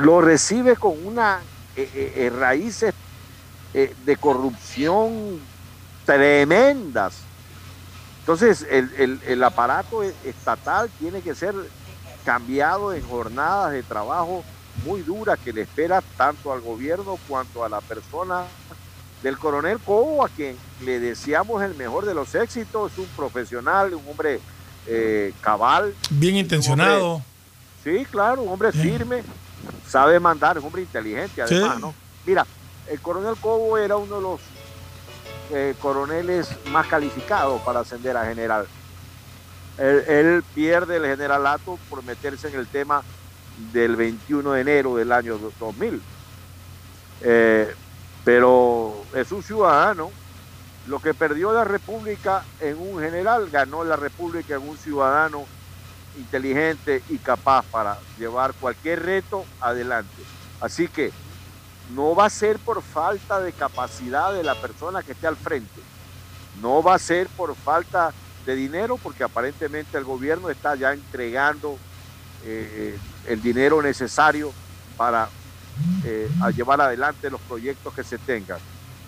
lo recibe con una eh, eh, eh, raíces eh, de corrupción tremendas. Entonces, el, el- el aparato e- estatal tiene que ser cambiado en jornadas de trabajo muy duras que le espera tanto al gobierno cuanto a la persona del coronel Cobo, a quien le deseamos el mejor de los éxitos, un profesional, un hombre eh, cabal. Bien intencionado. Sí, claro, un hombre firme, sabe mandar, es un hombre inteligente además, Sí. ¿no? Mira, el coronel Cobo era uno de los eh, coroneles más calificados para ascender a general. Él, él pierde el generalato por meterse en el tema del 21 de enero del año 2000. Eh, pero es un ciudadano. Lo que perdió la República en un general, ganó la República en un ciudadano inteligente y capaz para llevar cualquier reto adelante. Así que no va a ser por falta de capacidad de la persona que esté al frente, no va a ser por falta de dinero, porque aparentemente el gobierno está ya entregando eh, el dinero necesario para eh, llevar adelante los proyectos que se tengan.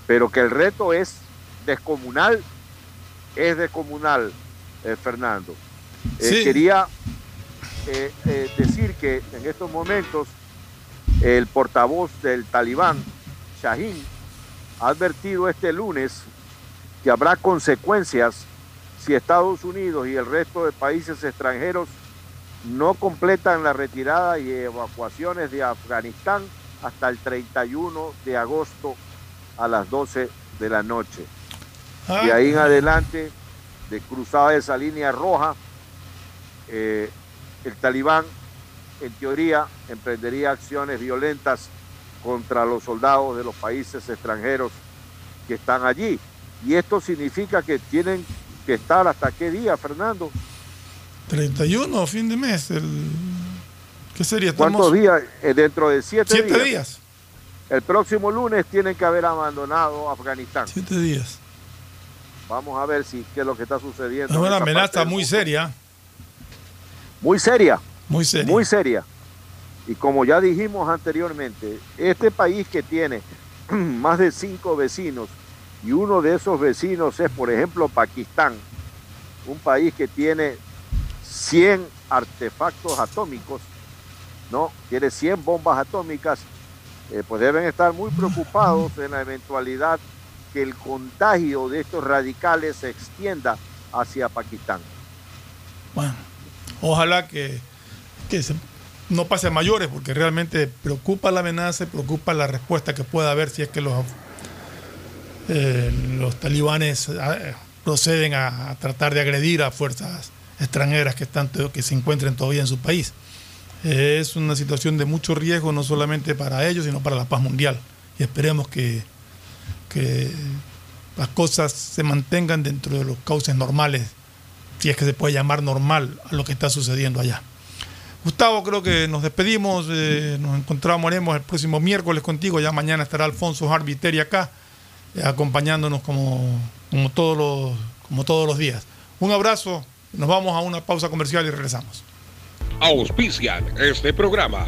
Pero que el reto es descomunal, es descomunal, eh, Fernando. Eh, Sí. Quería eh, decir que en estos momentos el portavoz del talibán, Shahin, ha advertido este lunes que habrá consecuencias si Estados Unidos y el resto de países extranjeros no completan la retirada y evacuaciones de Afganistán hasta el 31 de agosto a las 12 de la noche. Ah. De ahí en adelante, de cruzada esa línea roja, eh, el talibán, en teoría, emprendería acciones violentas contra los soldados de los países extranjeros que están allí. Y esto significa que tienen que estar hasta qué día, Fernando. 31, fin de mes. El, ¿Qué sería? Estamos- ¿Cuántos días? Eh, dentro de siete, Siete días. días. El próximo lunes tienen que haber abandonado Afganistán. Siete días. Vamos a ver si qué es lo que está sucediendo. Es una amenaza muy seria. Muy seria. Muy seria. Muy seria. Y como ya dijimos anteriormente, este país que tiene más de cinco vecinos y uno de esos vecinos es, por ejemplo, Pakistán, un país que tiene 100 artefactos atómicos, ¿no? Tiene 100 bombas atómicas, eh, pues deben estar muy preocupados en la eventualidad que el contagio de estos radicales se extienda hacia Pakistán. Bueno, ojalá que, que no pase a mayores, porque realmente preocupa la amenaza, preocupa la respuesta que pueda haber si es que los, eh, talibanes eh, proceden a, tratar de agredir a fuerzas extranjeras que, están, que se encuentren todavía en su país. Eh, es una situación de mucho riesgo, no solamente para ellos, sino para la paz mundial. Y esperemos que, que las cosas se mantengan dentro de los cauces normales, si es que se puede llamar normal a lo que está sucediendo allá. Gustavo, creo que nos despedimos, eh, nos encontramos haremos el próximo miércoles contigo, ya mañana estará Alfonso Harviteri acá, eh, acompañándonos como, como, todos los, como todos los días. Un abrazo, nos vamos a una pausa comercial y regresamos. Auspician este programa.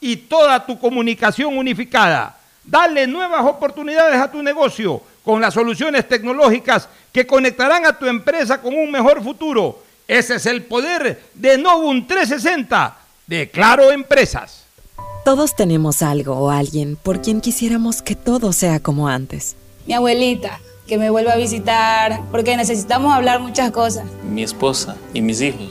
y toda tu comunicación unificada. Dale nuevas oportunidades a tu negocio con las soluciones tecnológicas que conectarán a tu empresa con un mejor futuro. Ese es el poder de Novum 360 de Claro Empresas. Todos tenemos algo o alguien por quien quisiéramos que todo sea como antes. Mi abuelita, que me vuelva a visitar, porque necesitamos hablar muchas cosas. Mi esposa y mis hijos,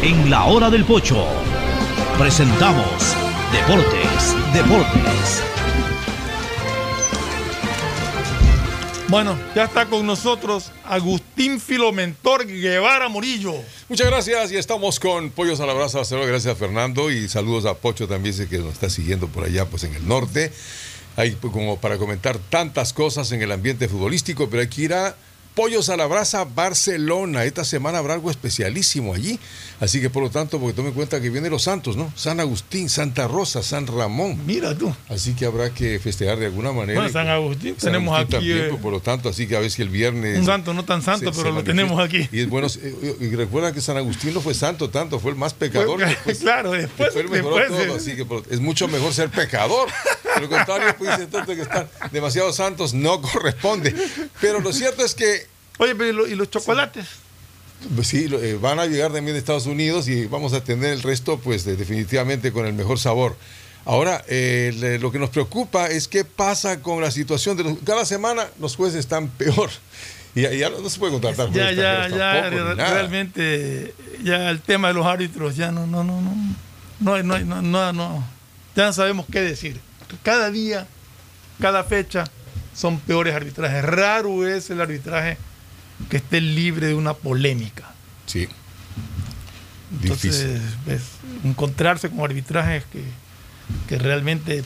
En la hora del pocho presentamos Deportes, Deportes. Bueno, ya está con nosotros Agustín Filomentor Guevara Murillo. Muchas gracias y estamos con Pollos a la Brasa. Gracias a Fernando y saludos a Pocho también, sé que nos está siguiendo por allá pues en el norte. Hay pues, como para comentar tantas cosas en el ambiente futbolístico, pero hay que ir a Pollos a la Brasa Barcelona. Esta semana habrá algo especialísimo allí. Así que por lo tanto, porque tome en cuenta que vienen los santos, ¿no? San Agustín, Santa Rosa, San Ramón. Mira tú. Así que habrá que festejar de alguna manera. Bueno, San Agustín San tenemos Agustín aquí, también, eh, pues, por lo tanto, así que a ver si el viernes. Un santo no tan santo, pero lo tenemos aquí. Y es bueno, eh, y recuerdan que San Agustín no fue santo tanto, fue el más pecador. Fue- después- claro, después- después mejoró después, todo, eh. así que por- es mucho mejor ser pecador. Lo contrario, pues tanto que están demasiado santos, no corresponde. Pero lo cierto es que Oye, pero ¿y lo- ¿y los chocolates? Pues sí, eh, van a llegar también de Estados Unidos y vamos a tener el resto, pues de- definitivamente con el mejor sabor. Ahora, eh, le- lo que nos preocupa es qué pasa con la situación de los... Cada semana los jueces están peor. Y ya, ya no, se puede contratar Ya, ya, ya, tampoco, re- realmente, ya el tema de los árbitros, ya no, no, no, no, no, no, no, no, no, ya no sabemos qué decir. Cada día, cada fecha, son peores arbitrajes. Raro es el arbitraje que esté libre de una polémica. Sí. Entonces, ves, encontrarse con arbitrajes que, que realmente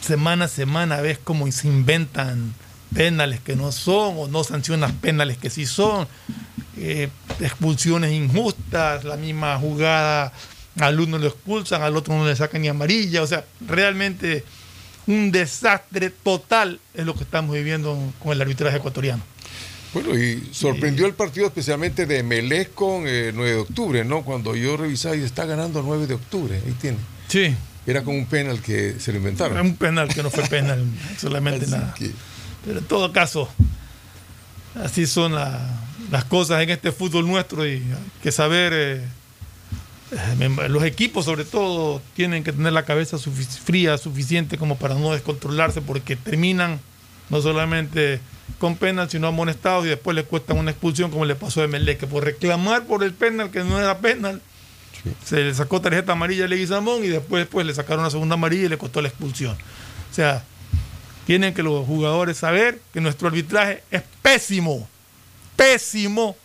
semana a semana ves cómo se inventan penales que no son o no sancionas penales que sí son, eh, expulsiones injustas, la misma jugada al uno lo expulsan, al otro no le sacan ni amarilla, o sea, realmente un desastre total es lo que estamos viviendo con el arbitraje ecuatoriano. Bueno, y sorprendió el partido especialmente de Melec con eh, 9 de octubre, ¿no? Cuando yo revisaba y está ganando 9 de octubre, ahí tiene. Sí. Era como un penal que se lo inventaron. Un penal que no fue penal, solamente nada. Pero en todo caso, así son la- las cosas en este fútbol nuestro y hay que saber, eh, eh, los equipos sobre todo tienen que tener la cabeza sufic- fría suficiente como para no descontrolarse porque terminan no solamente con penal sino amonestados y después le cuestan una expulsión como le pasó a Emelec que por reclamar por el penal que no era penal se le sacó tarjeta amarilla a Leguizamón y después pues, le sacaron una segunda amarilla y le costó la expulsión. O sea, tienen que los jugadores saber que nuestro arbitraje es pésimo, pésimo,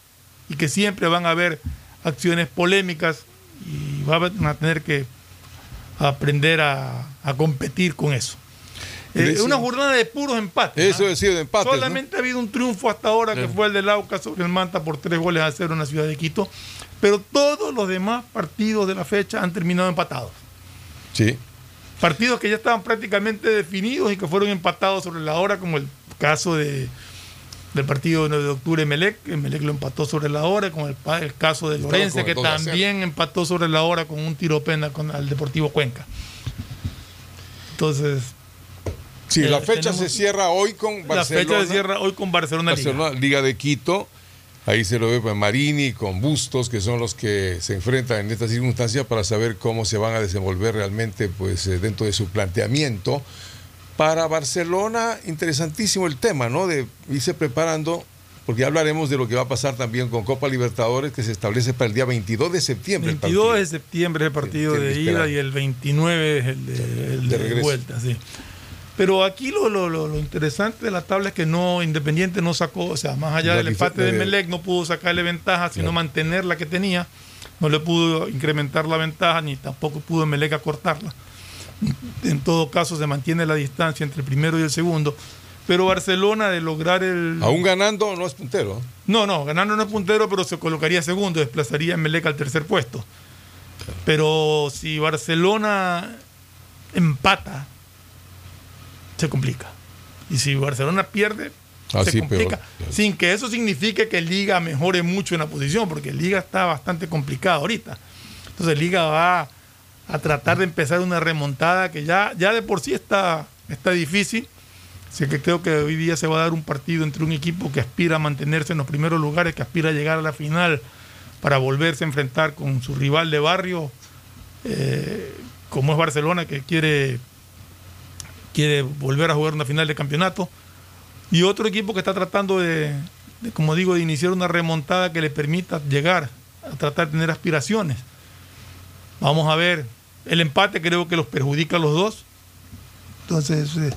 y que siempre van a haber acciones polémicas y van a tener que aprender a, a competir con eso. Eh, una jornada de puros empates. Eso ¿ah? ha sido de empates, ¿no? Solamente ha habido un triunfo hasta ahora que fue el del Aucas sobre el Manta por tres goles a cero en la ciudad de Quito. Pero todos los demás partidos de la fecha han terminado empatados. Sí. Partidos que ya estaban prácticamente definidos y que fueron empatados sobre la hora, como el caso de, del partido de 9 de octubre Emelec. Emelec lo empató sobre la hora, como el, el caso de con que el 2 a 0. también empató sobre la hora con un tiro pena con el Deportivo Cuenca. Entonces. Sí, eh, la fecha tenemos- se cierra hoy con La Barcelona. fecha se cierra hoy con Barcelona, Liga. Barcelona, Liga de Quito. Ahí se lo ve con Marini, con Bustos, que son los que se enfrentan en estas circunstancias para saber cómo se van a desenvolver realmente pues, eh, dentro de su planteamiento. Para Barcelona, interesantísimo el tema, ¿no? De irse preparando, porque ya hablaremos de lo que va a pasar también con Copa Libertadores, que se establece para el día 22 de septiembre. el 22 de septiembre es el partido de ida y el 29 es el de, el de vuelta, sí. Pero aquí lo, lo- lo- interesante de la tabla es que no Independiente no sacó, o sea, más allá del empate de de- Melec, no pudo sacarle ventaja, sino mantener la que tenía. No le pudo incrementar la ventaja, ni tampoco pudo Melec acortarla. En todo caso, se mantiene la distancia entre el primero y el segundo. Pero Barcelona, de lograr el. Aún ganando, no es puntero. ¿eh? No, no, ganando no es puntero, pero se colocaría segundo, desplazaría a Melec al tercer puesto. Pero si Barcelona empata, se complica. Y si Barcelona pierde, Ah, se sí, complica. peor. Sin que eso signifique que Liga mejore mucho en la posición, porque Liga está bastante complicada ahorita. Entonces Liga va a tratar de empezar una remontada que ya, ya de por sí está, está difícil. Así que creo que hoy día se va a dar un partido entre un equipo que aspira a mantenerse en los primeros lugares, que aspira a llegar a la final para volverse a enfrentar con su rival de barrio, eh, como es Barcelona, que quiere, quiere volver a jugar una final de campeonato. Y otro equipo que está tratando de, como digo, de iniciar una remontada que le permita llegar a tratar de tener aspiraciones. Vamos a ver. El empate creo que los perjudica a los dos. Entonces, eh,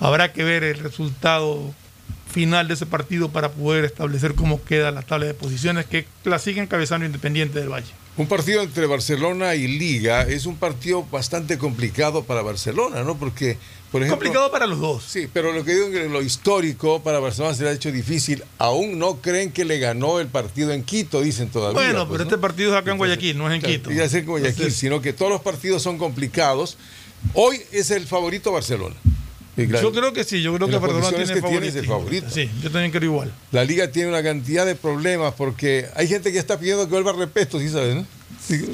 habrá que ver el resultado final de ese partido para poder establecer cómo queda la tabla de posiciones que la sigue encabezando Independiente del Valle. Un partido entre Barcelona y Liga es un partido bastante complicado para Barcelona, ¿no? Porque, por ejemplo. Complicado para los dos. Sí, pero lo que digo en lo histórico para Barcelona se le ha hecho difícil. Aún no creen que le ganó el partido en Quito, dicen todavía. Bueno, pues, pero ¿no? este partido es acá en Guayaquil, no es en Claro, Quito. Ya sé en Guayaquil, Entonces- sino que todos los partidos son complicados. Hoy es el favorito Barcelona. Claro, Yo creo que sí, yo creo que Barcelona tiene que favorito. Sí, yo también creo igual. La liga tiene una cantidad de problemas porque hay gente que está pidiendo que vuelva Repeto, ¿sí sabes? no?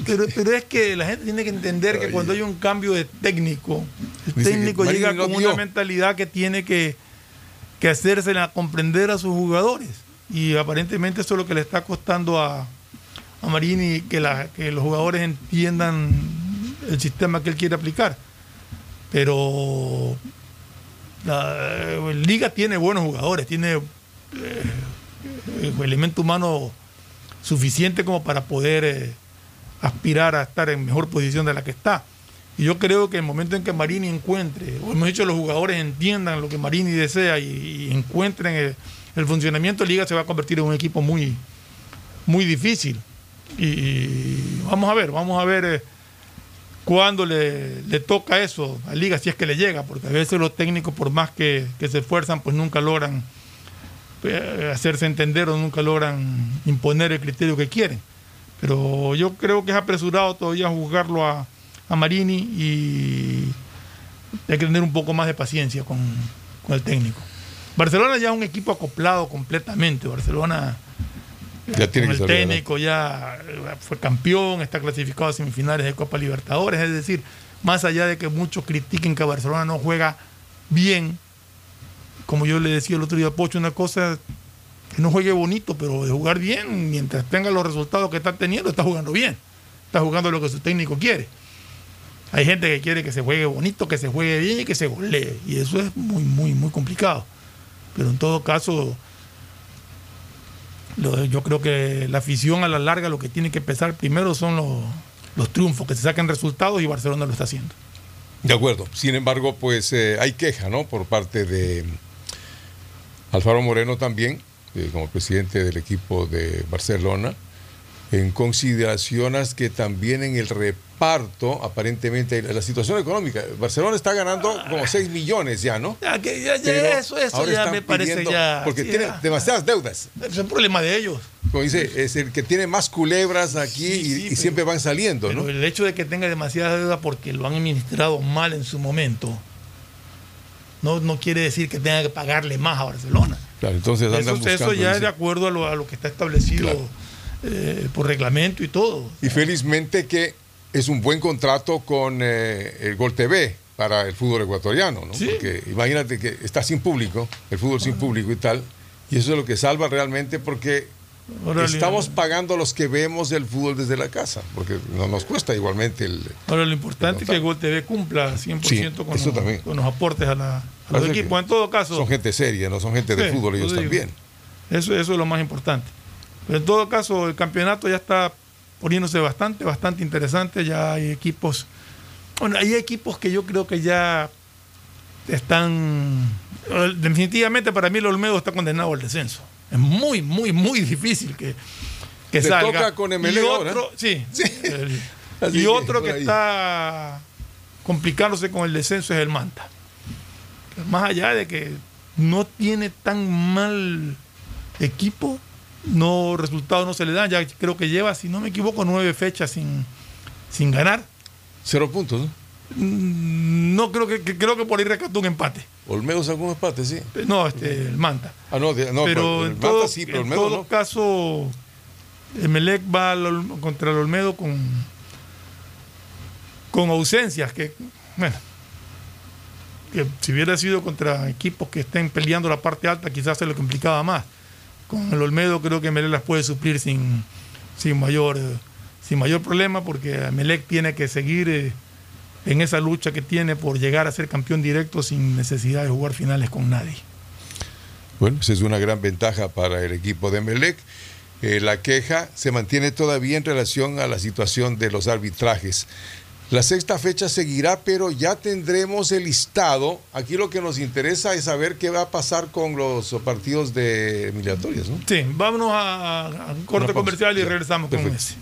Pero, pero es que la gente tiene que entender que cuando hay un cambio de técnico, el Dice técnico llega no con dio. una mentalidad que tiene que, que hacérsela comprender a sus jugadores. Y aparentemente eso es lo que le está costando a, a Marini, que, la, que los jugadores entiendan el sistema que él quiere aplicar. Pero la eh, liga tiene buenos jugadores, tiene eh, eh, elemento humano suficiente como para poder eh, aspirar a estar en mejor posición de la que está. Y yo creo que el momento en que Marini encuentre, o hemos dicho los jugadores entiendan lo que Marini desea y, encuentren el, el funcionamiento, Liga se va a convertir en un equipo muy, muy difícil. Y, vamos a ver, vamos a ver cuando le, le toca eso a Liga, si es que le llega, porque a veces los técnicos, por más que, que se esfuerzan, pues nunca logran eh, hacerse entender o nunca logran imponer el criterio que quieren. Pero yo creo que es apresurado todavía juzgarlo a, a Marini y hay que tener un poco más de paciencia con, con el técnico. Barcelona ya es un equipo acoplado completamente. Barcelona Ya tiene con que el técnico ya eh, fue campeón, está clasificado a semifinales de Copa Libertadores. Es decir, más allá de que muchos critiquen que Barcelona no juega bien, como yo le decía el otro día a Pocho, una cosa que no juegue bonito, pero de jugar bien, mientras tenga los resultados que está teniendo, está jugando bien. Está jugando lo que su técnico quiere. Hay gente que quiere que se juegue bonito, que se juegue bien y que se golee. Y eso es muy, muy, muy complicado. Pero en todo caso, yo creo que la afición a la larga lo que tiene que empezar primero son los, los triunfos, que se saquen resultados y Barcelona lo está haciendo. De acuerdo. Sin embargo, pues eh, hay queja, ¿no? Por parte de Alfaro Moreno también, eh, como presidente del equipo de Barcelona, en consideración que también en el reparto, aparentemente, la situación económica, Barcelona está ganando como 6 millones ya, ¿no? Ya, que ya- ya Pero eso eso ahora ya están me parece pidiendo- ya. Porque tiene demasiadas deudas. Es un problema de ellos. Como dice, es el que tiene más culebras aquí y, y siempre van saliendo, Pero ¿no? el hecho de que tenga demasiada deuda porque lo han administrado mal en su momento, no, no quiere decir que tenga que pagarle más a Barcelona. Claro, entonces andan Eso, eso buscando, ya es de acuerdo a lo, a lo que está establecido Claro. Eh, por reglamento y todo. Y felizmente que es un buen contrato con eh, el Gol TV para el fútbol ecuatoriano, ¿no? Porque imagínate que está sin público, el fútbol sin público y tal, y eso es lo que salva realmente porque estamos pagando los que vemos el fútbol desde la casa, porque no nos cuesta igualmente el... Ahora, lo importante es que Gol TV cumpla 100% Sí, con, eso los, también. con los aportes a, la- a los equipos. En todo caso, Son gente seria, no son gente de fútbol ellos digo, también. Eso, eso es lo más importante. Pero en todo caso, el campeonato ya está poniéndose bastante, bastante interesante. Ya hay equipos. Bueno, hay equipos que yo creo que ya están. eh, Definitivamente para mí el Olmedo está condenado al descenso. Es muy, muy, muy difícil que, que Le salga. toca con y ahora. otro, sí, el- y que, otro que ahí. está complicándose con el descenso es el Manta. Más allá de que no tiene tan mal equipo, no resultados no se le dan. Ya creo que lleva, si no me equivoco, nueve fechas sin, sin ganar. Cero puntos, ¿no? Mm, No creo que, que- creo que por ahí rescató un empate. Olmedo sacó un empate, sí. No, este, el Manta. Ah, no, de- no, pero el en Manta todo, sí, pero en todo no. caso, Emelec va al contra el Olmedo con, con ausencias que, bueno, que si hubiera sido contra equipos que estén peleando la parte alta, quizás se lo complicaba más. Con el Olmedo creo que Emelec las puede suplir sin, sin, mayor, sin mayor problema, porque Emelec tiene que seguir eh, en esa lucha que tiene por llegar a ser campeón directo sin necesidad de jugar finales con nadie. Bueno, esa es una gran ventaja para el equipo de Melec. Eh, la queja se mantiene todavía en relación a la situación de los arbitrajes. La sexta fecha seguirá, pero ya tendremos el listado. Aquí lo que nos interesa es saber qué va a pasar con los partidos de eliminatorias, ¿no? Sí, vámonos a, a un corte comercial y Ya. regresamos con Perfecto. ese.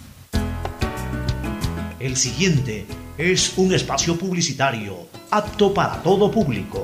El siguiente es un espacio publicitario apto para todo público.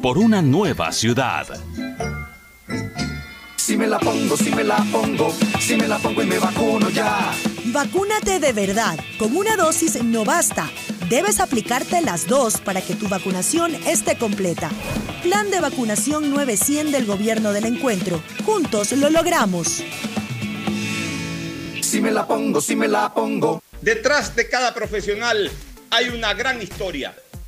por una nueva ciudad. Si me la pongo, si me la pongo, si me la pongo y me vacuno ya. Vacúnate de verdad. Con una dosis no basta. Debes aplicarte las dos para que tu vacunación esté completa. Plan de vacunación 900 del Gobierno del Encuentro. Juntos lo logramos. Si me la pongo, si me la pongo. Detrás de cada profesional hay una gran historia.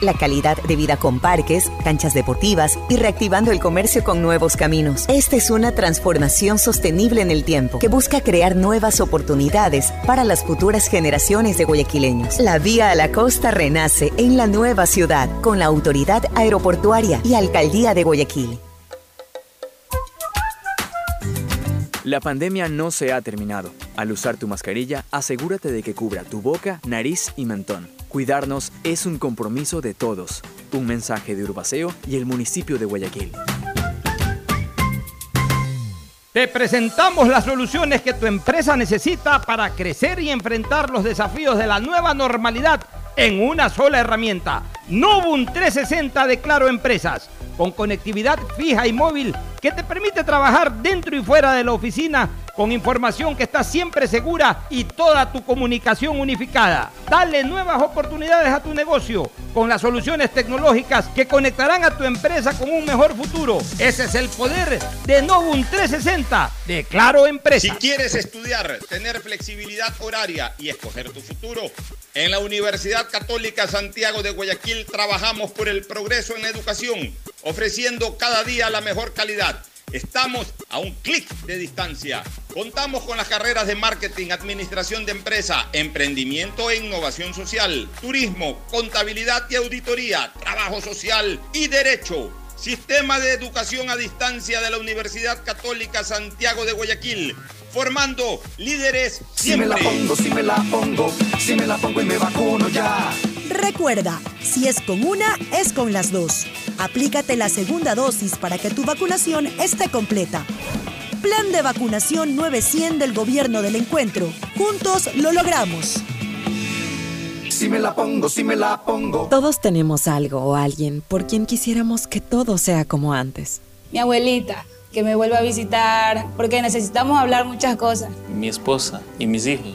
la calidad de vida con parques, canchas deportivas y reactivando el comercio con nuevos caminos. Esta es una transformación sostenible en el tiempo que busca crear nuevas oportunidades para las futuras generaciones de guayaquileños. La vía a la costa renace en la nueva ciudad con la autoridad aeroportuaria y alcaldía de Guayaquil. La pandemia no se ha terminado. Al usar tu mascarilla, asegúrate de que cubra tu boca, nariz y mentón. Cuidarnos es un compromiso de todos. Un mensaje de Urbaceo y el municipio de Guayaquil. Te presentamos las soluciones que tu empresa necesita para crecer y enfrentar los desafíos de la nueva normalidad en una sola herramienta. Novum 360 de Claro Empresas, con conectividad fija y móvil que te permite trabajar dentro y fuera de la oficina con información que está siempre segura y toda tu comunicación unificada. Dale nuevas oportunidades a tu negocio con las soluciones tecnológicas que conectarán a tu empresa con un mejor futuro. Ese es el poder de Novum 360 de Claro Empresa. Si quieres estudiar, tener flexibilidad horaria y escoger tu futuro, en la Universidad Católica Santiago de Guayaquil trabajamos por el progreso en la educación, ofreciendo cada día la mejor calidad. Estamos a un clic de distancia. Contamos con las carreras de marketing, administración de empresa, emprendimiento e innovación social, turismo, contabilidad y auditoría, trabajo social y derecho. Sistema de educación a distancia de la Universidad Católica Santiago de Guayaquil, formando líderes Si me la siempre. pongo, si me la pongo, si me la pongo y me vacuno ya. Recuerda, si es con una, es con las dos. Aplícate la segunda dosis para que tu vacunación esté completa. Plan de vacunación 900 del Gobierno del Encuentro. Juntos lo logramos. Si me la pongo, si me la pongo. Todos tenemos algo o alguien por quien quisiéramos que todo sea como antes. Mi abuelita, que me vuelva a visitar, porque necesitamos hablar muchas cosas. Mi esposa y mis hijos,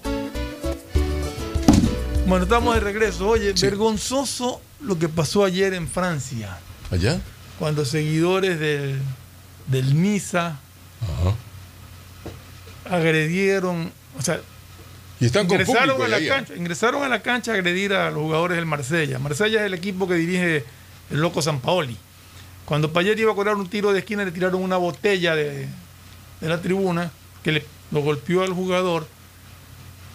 Bueno, estamos de regreso. Oye, vergonzoso lo que pasó ayer en Francia. ¿Allá? Cuando seguidores del, del Niza agredieron, o sea, Y están con ingresaron a la cancha, ingresaron a la cancha a agredir a los jugadores del Marsella. Marsella es el equipo que dirige el loco Sampaoli. Cuando Payet iba a cobrar un tiro de esquina, le tiraron una botella de, de la tribuna que le, lo golpeó al jugador.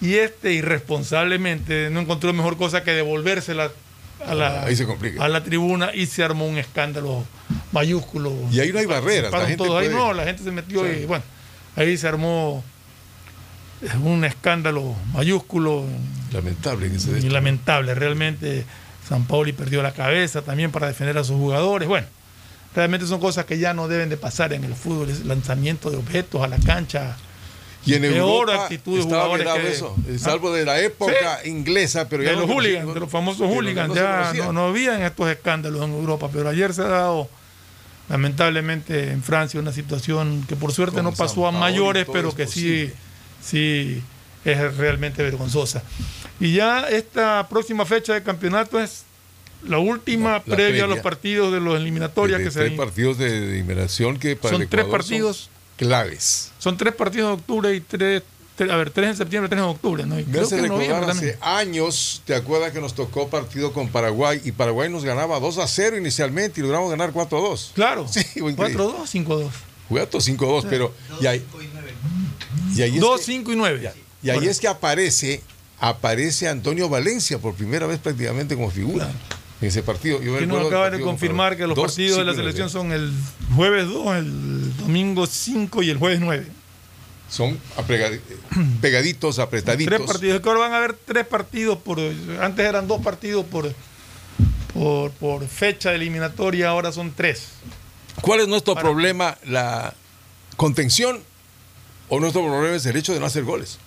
Y este irresponsablemente no encontró mejor cosa que devolvérsela a la, Ahí se complica. a la tribuna y se armó un escándalo mayúsculo. Y ahí no hay barreras, la gente. Ahí no, la gente se metió Sí. y bueno, ahí se armó un escándalo mayúsculo Lamentable que se y lamentable. Realmente San Pauli perdió la cabeza también para defender a sus jugadores. Bueno, realmente son cosas que ya no deben de pasar en el fútbol, es lanzamiento de objetos a la cancha. Y en Peor Europa actitud de jugadores que- eso, eh, salvo de la época inglesa, pero ya de los hooligans, de los famosos hooligans, no ya no, no habían estos escándalos en Europa, pero ayer se ha dado lamentablemente en Francia una situación que por suerte Con no pasó a mayores, pero que sí, sí es realmente vergonzosa. Y ya esta próxima fecha de campeonato es la última La- la previa a los partidos de los eliminatorias De que se tres partidos de eliminación que para Son el tres partidos. Claves. son tres partidos de octubre y tres, tres- a ver, tres en septiembre, tres en octubre, ¿no? Y creo hace que recordar hace años, ¿te acuerdas que nos tocó partido con Paraguay y Paraguay nos ganaba 2 a 0 inicialmente y logramos ganar 4 a 2? Claro. Sí, fue increíble. 4-2, 5-2. Jugato 5-2, pero y ahí, y ahí es 2, que- 5 y 9. y ahí es que aparece aparece Antonio Valencia por primera vez prácticamente como figura en ese partido. Yo me Que nos recuerdo del acaba de confirmar que los Dos, partidos de la selección son el jueves 2, el domingo 5 y el jueves 9. son pegaditos, apretaditos. Tres partidos. Es que ahora van a haber tres partidos por. Antes eran dos partidos por, por, por fecha de eliminatoria, ahora son tres. ¿Cuál es nuestro problema? ¿La contención o nuestro problema es el hecho de no hacer goles?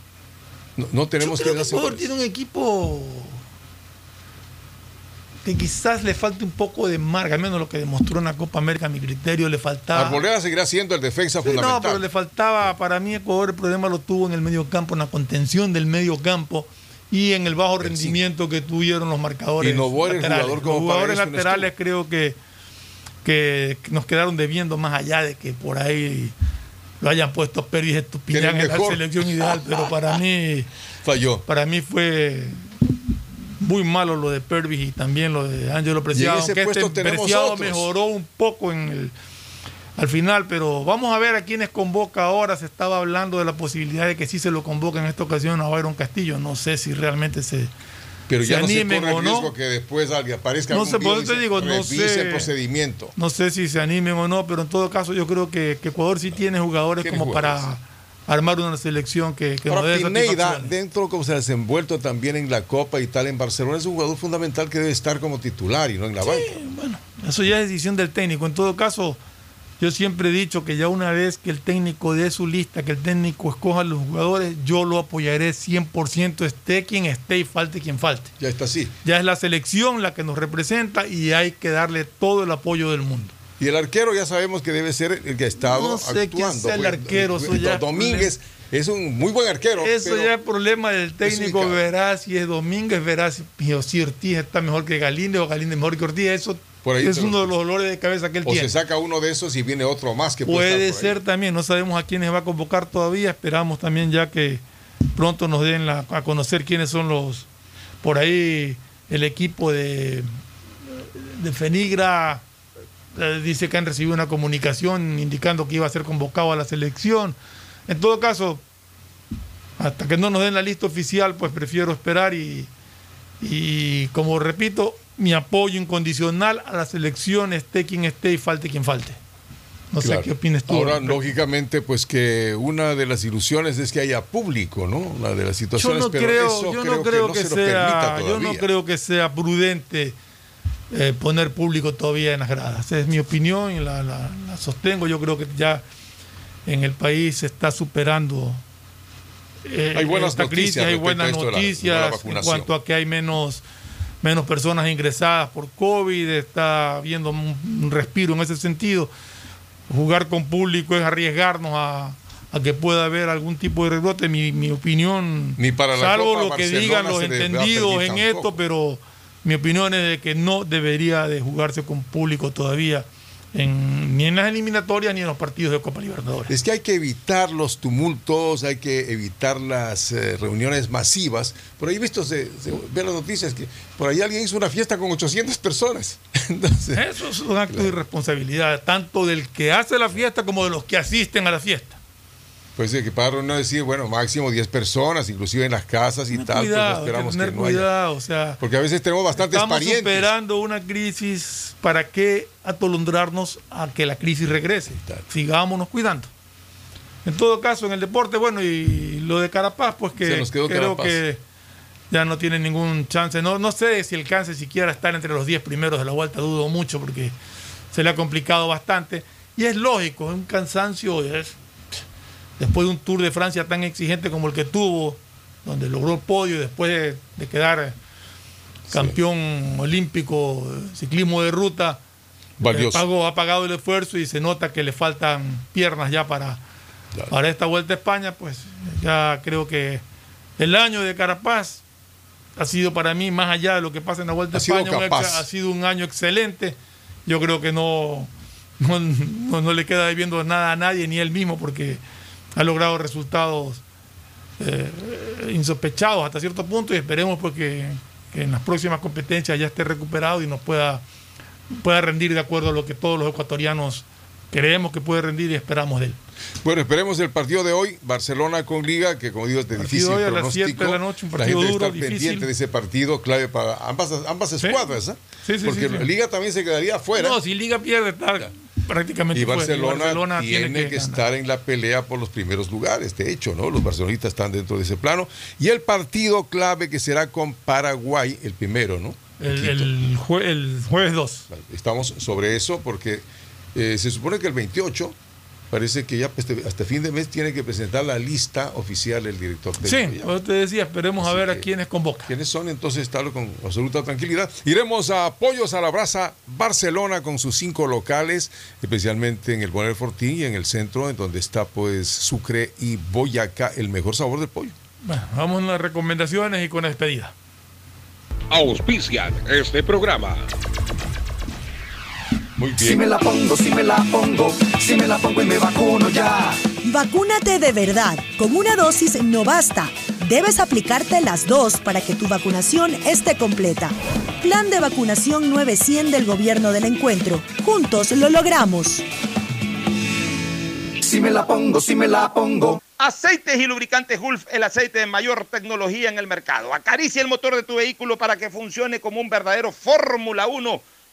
No, no tenemos Yo que creo que hacer goles. tiene un equipo que quizás le falte un poco de marca, al menos lo que demostró en la Copa América, a mi criterio, le faltaba. Arboleda seguirá siendo el defensa Sí, no, fundamental. pero le faltaba, para mí Ecuador el problema lo tuvo en el medio campo, en la contención del medio campo y en el bajo rendimiento que tuvieron los marcadores. Y era el jugador como Los jugadores no laterales creo que, que nos quedaron debiendo más allá de que por ahí lo hayan puesto Estupiñán Tiene en la selección ideal, pero para mí falló. Para mí fue muy malo lo de Pervis y también lo de Ángelo Preciado. puesto este Preciado otros. mejoró un poco en el, al final, pero vamos a ver a quiénes convoca ahora. Se estaba hablando de la posibilidad de que sí se lo convoca en esta ocasión a Byron Castillo. No sé si realmente se, Pero ya se no se animen corre o el no. que después alguien aparezca No sé, por eso te digo, no sé. el procedimiento. No sé si se animen o no, pero en todo caso yo creo que, que Ecuador sí tiene jugadores como jugadores. para armar una selección que, que nos Ahora, dé Pineda, dentro como se ha desenvuelto también en la Copa y tal en Barcelona, es un jugador fundamental que debe estar como titular y no en la banca. Eso ya es decisión del técnico. En todo caso, yo siempre he dicho que ya una vez que el técnico dé su lista, que el técnico escoja a los jugadores, yo lo apoyaré 100%, esté quien esté y falte quien falte. Ya está así. Ya es la selección la que nos representa y hay que darle todo el apoyo del mundo. Y el arquero ya sabemos que debe ser el que ha estado No sé quién actuando. sea el pues, arquero, eso ya Domínguez es un muy buen arquero. Eso ya es problema del técnico, ubicado. verá si es Domínguez, verá si, Ortiz está mejor que Galíndez o Galíndez mejor que Ortiz. Eso Por ahí es lo- uno de los dolores de cabeza que él o tiene. se saca uno de esos y viene otro más que puede, Puede ser también, no sabemos a quiénes va a convocar todavía, esperamos también ya que pronto nos den la- a conocer quiénes son los, por ahí el equipo de, de Fenigra eh, dice que han recibido una comunicación indicando que iba a ser convocado a la selección. En todo caso, hasta que no nos den la lista oficial, pues prefiero esperar y, y como repito, mi apoyo incondicional a la selección, esté quien esté y falte quien falte. No Claro. sé qué opinas tú. Ahora, lógicamente, pues que una de las ilusiones es que haya público, ¿no? Una de las yo situaciones, no pero creo, eso yo creo no creo no que, se lo permita sea, yo no creo que sea prudente eh, poner público todavía en las gradas. Esa es mi opinión y la, la- la sostengo. Yo creo que ya en el país se está superando eh, Hay buenas esta noticias crisis, hay buenas la- noticias en cuanto a que hay menos menos personas ingresadas por COVID, está habiendo un, un respiro en ese sentido. Jugar con público es arriesgarnos a, a que pueda haber algún tipo de rebrote. Mi, mi opinión, Ni para la salvo Copa lo que Barcelona digan los entendidos en esto, pero mi opinión es de que no debería de jugarse con público todavía, en- ni en las eliminatorias ni en los partidos de Copa Libertadores. Es que hay que evitar los tumultos, hay que evitar las eh, reuniones masivas. Por ahí visto, se, se ve las noticias que por ahí alguien hizo una fiesta con 800 personas. Entonces, Eso es un acto de irresponsabilidad, tanto del que hace la fiesta como de los que asisten a la fiesta. Pues que para no decir, bueno, máximo 10 personas, inclusive en las casas y tal, cuidado, pues esperamos tener que no haya. cuidado, o sea, Porque a veces tenemos bastantes estamos parientes. superando una crisis, ¿para qué atolondrarnos a que la crisis regrese? Sigámonos cuidando. En todo caso, en el deporte, bueno, y lo de Carapaz, pues que Se nos quedó creo Carapaz. que ya no tiene ningún chance. No, no sé si alcance siquiera a estar entre los 10 primeros de la vuelta, dudo mucho porque se le ha complicado bastante. Y es lógico, es un cansancio. es- después de un Tour de Francia tan exigente como el que tuvo, donde logró el podio después de, de quedar campeón olímpico, eh, ciclismo de ruta, Valioso. eh, pagó- ha pagado el esfuerzo y se nota que le faltan piernas ya para, para esta vuelta a España, pues ya creo que el año de Carapaz ha sido para mí, más allá de lo que pasa en la vuelta a España, capaz. ha sido un año excelente. Yo creo que no, no, no- no le queda debiendo nada a nadie, ni él mismo, porque ha logrado resultados eh, insospechados hasta cierto punto y esperemos porque que en las próximas competencias ya esté recuperado y nos pueda, pueda rendir de acuerdo a lo que todos los ecuatorianos creemos que puede rendir y esperamos de él. Bueno, esperemos el partido de hoy, Barcelona con Liga, que como digo es de Partido difícil hoy a las pronóstico. siete de la noche, un la partido gente duro, está difícil. pendiente de ese partido, clave para ambas, ambas escuadras, ¿eh? Sí, sí, Porque sí. Liga también se quedaría afuera. No, si Liga pierde, está prácticamente y fuera. Barcelona, tiene, que, estar en la pelea por los primeros lugares, de hecho, ¿no? Los barcelonistas están dentro de ese plano. Y el partido clave que será con Paraguay, el primero, ¿no? El, el jue- el jueves 2. Estamos sobre eso porque eh, se supone que el 28 parece que ya pues, te- hasta fin de mes tiene que presentar la lista oficial el director técnico. Sí, ya. pues te decía, esperemos a ver a quiénes convoca. ¿Quiénes son? Entonces, estarlo con absoluta tranquilidad. Iremos a Apoyos a la Brasa, Barcelona, con sus cinco locales, especialmente en el Bonel Fortín y en el centro, en donde está pues Sucre y Boyacá, el mejor sabor del pollo. Bueno, vamos a las recomendaciones y con la despedida. Auspician este programa. Muy Si me la pongo, si me la pongo, si me la pongo y me vacuno ya. Vacúnate de verdad. Con una dosis no basta. Debes aplicarte las dos para que tu vacunación esté completa. Plan de vacunación 900 del Gobierno del Encuentro. Juntos lo logramos. Si me la pongo, si me la pongo. Aceites y lubricantes Gulf, el aceite de mayor tecnología en el mercado. Acaricia el motor de tu vehículo para que funcione como un verdadero Fórmula 1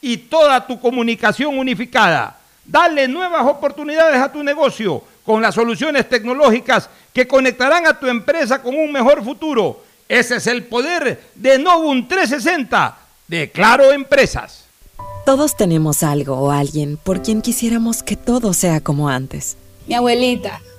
y toda tu comunicación unificada. Dale nuevas oportunidades a tu negocio con las soluciones tecnológicas que conectarán a tu empresa con un mejor futuro. Ese es el poder de Novum 360 de Claro Empresas. Todos tenemos algo o alguien por quien quisiéramos que todo sea como antes. Mi abuelita,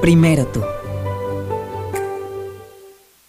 Primero tú.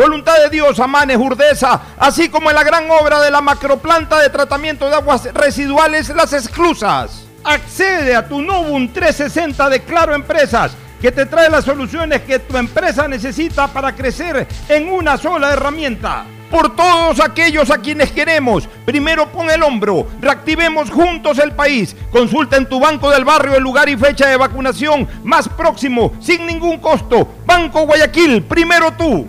Voluntad de Dios, Amanes, Urdesa, así como en la gran obra de la macroplanta de tratamiento de aguas residuales Las Exclusas. Accede a tu Novum 360 de Claro Empresas que te trae las soluciones que tu empresa necesita para crecer en una sola herramienta. Por todos aquellos a quienes queremos, primero pon el hombro, reactivemos juntos el país. Consulta en tu banco del barrio el lugar y fecha de vacunación más próximo, sin ningún costo. Banco Guayaquil, primero tú.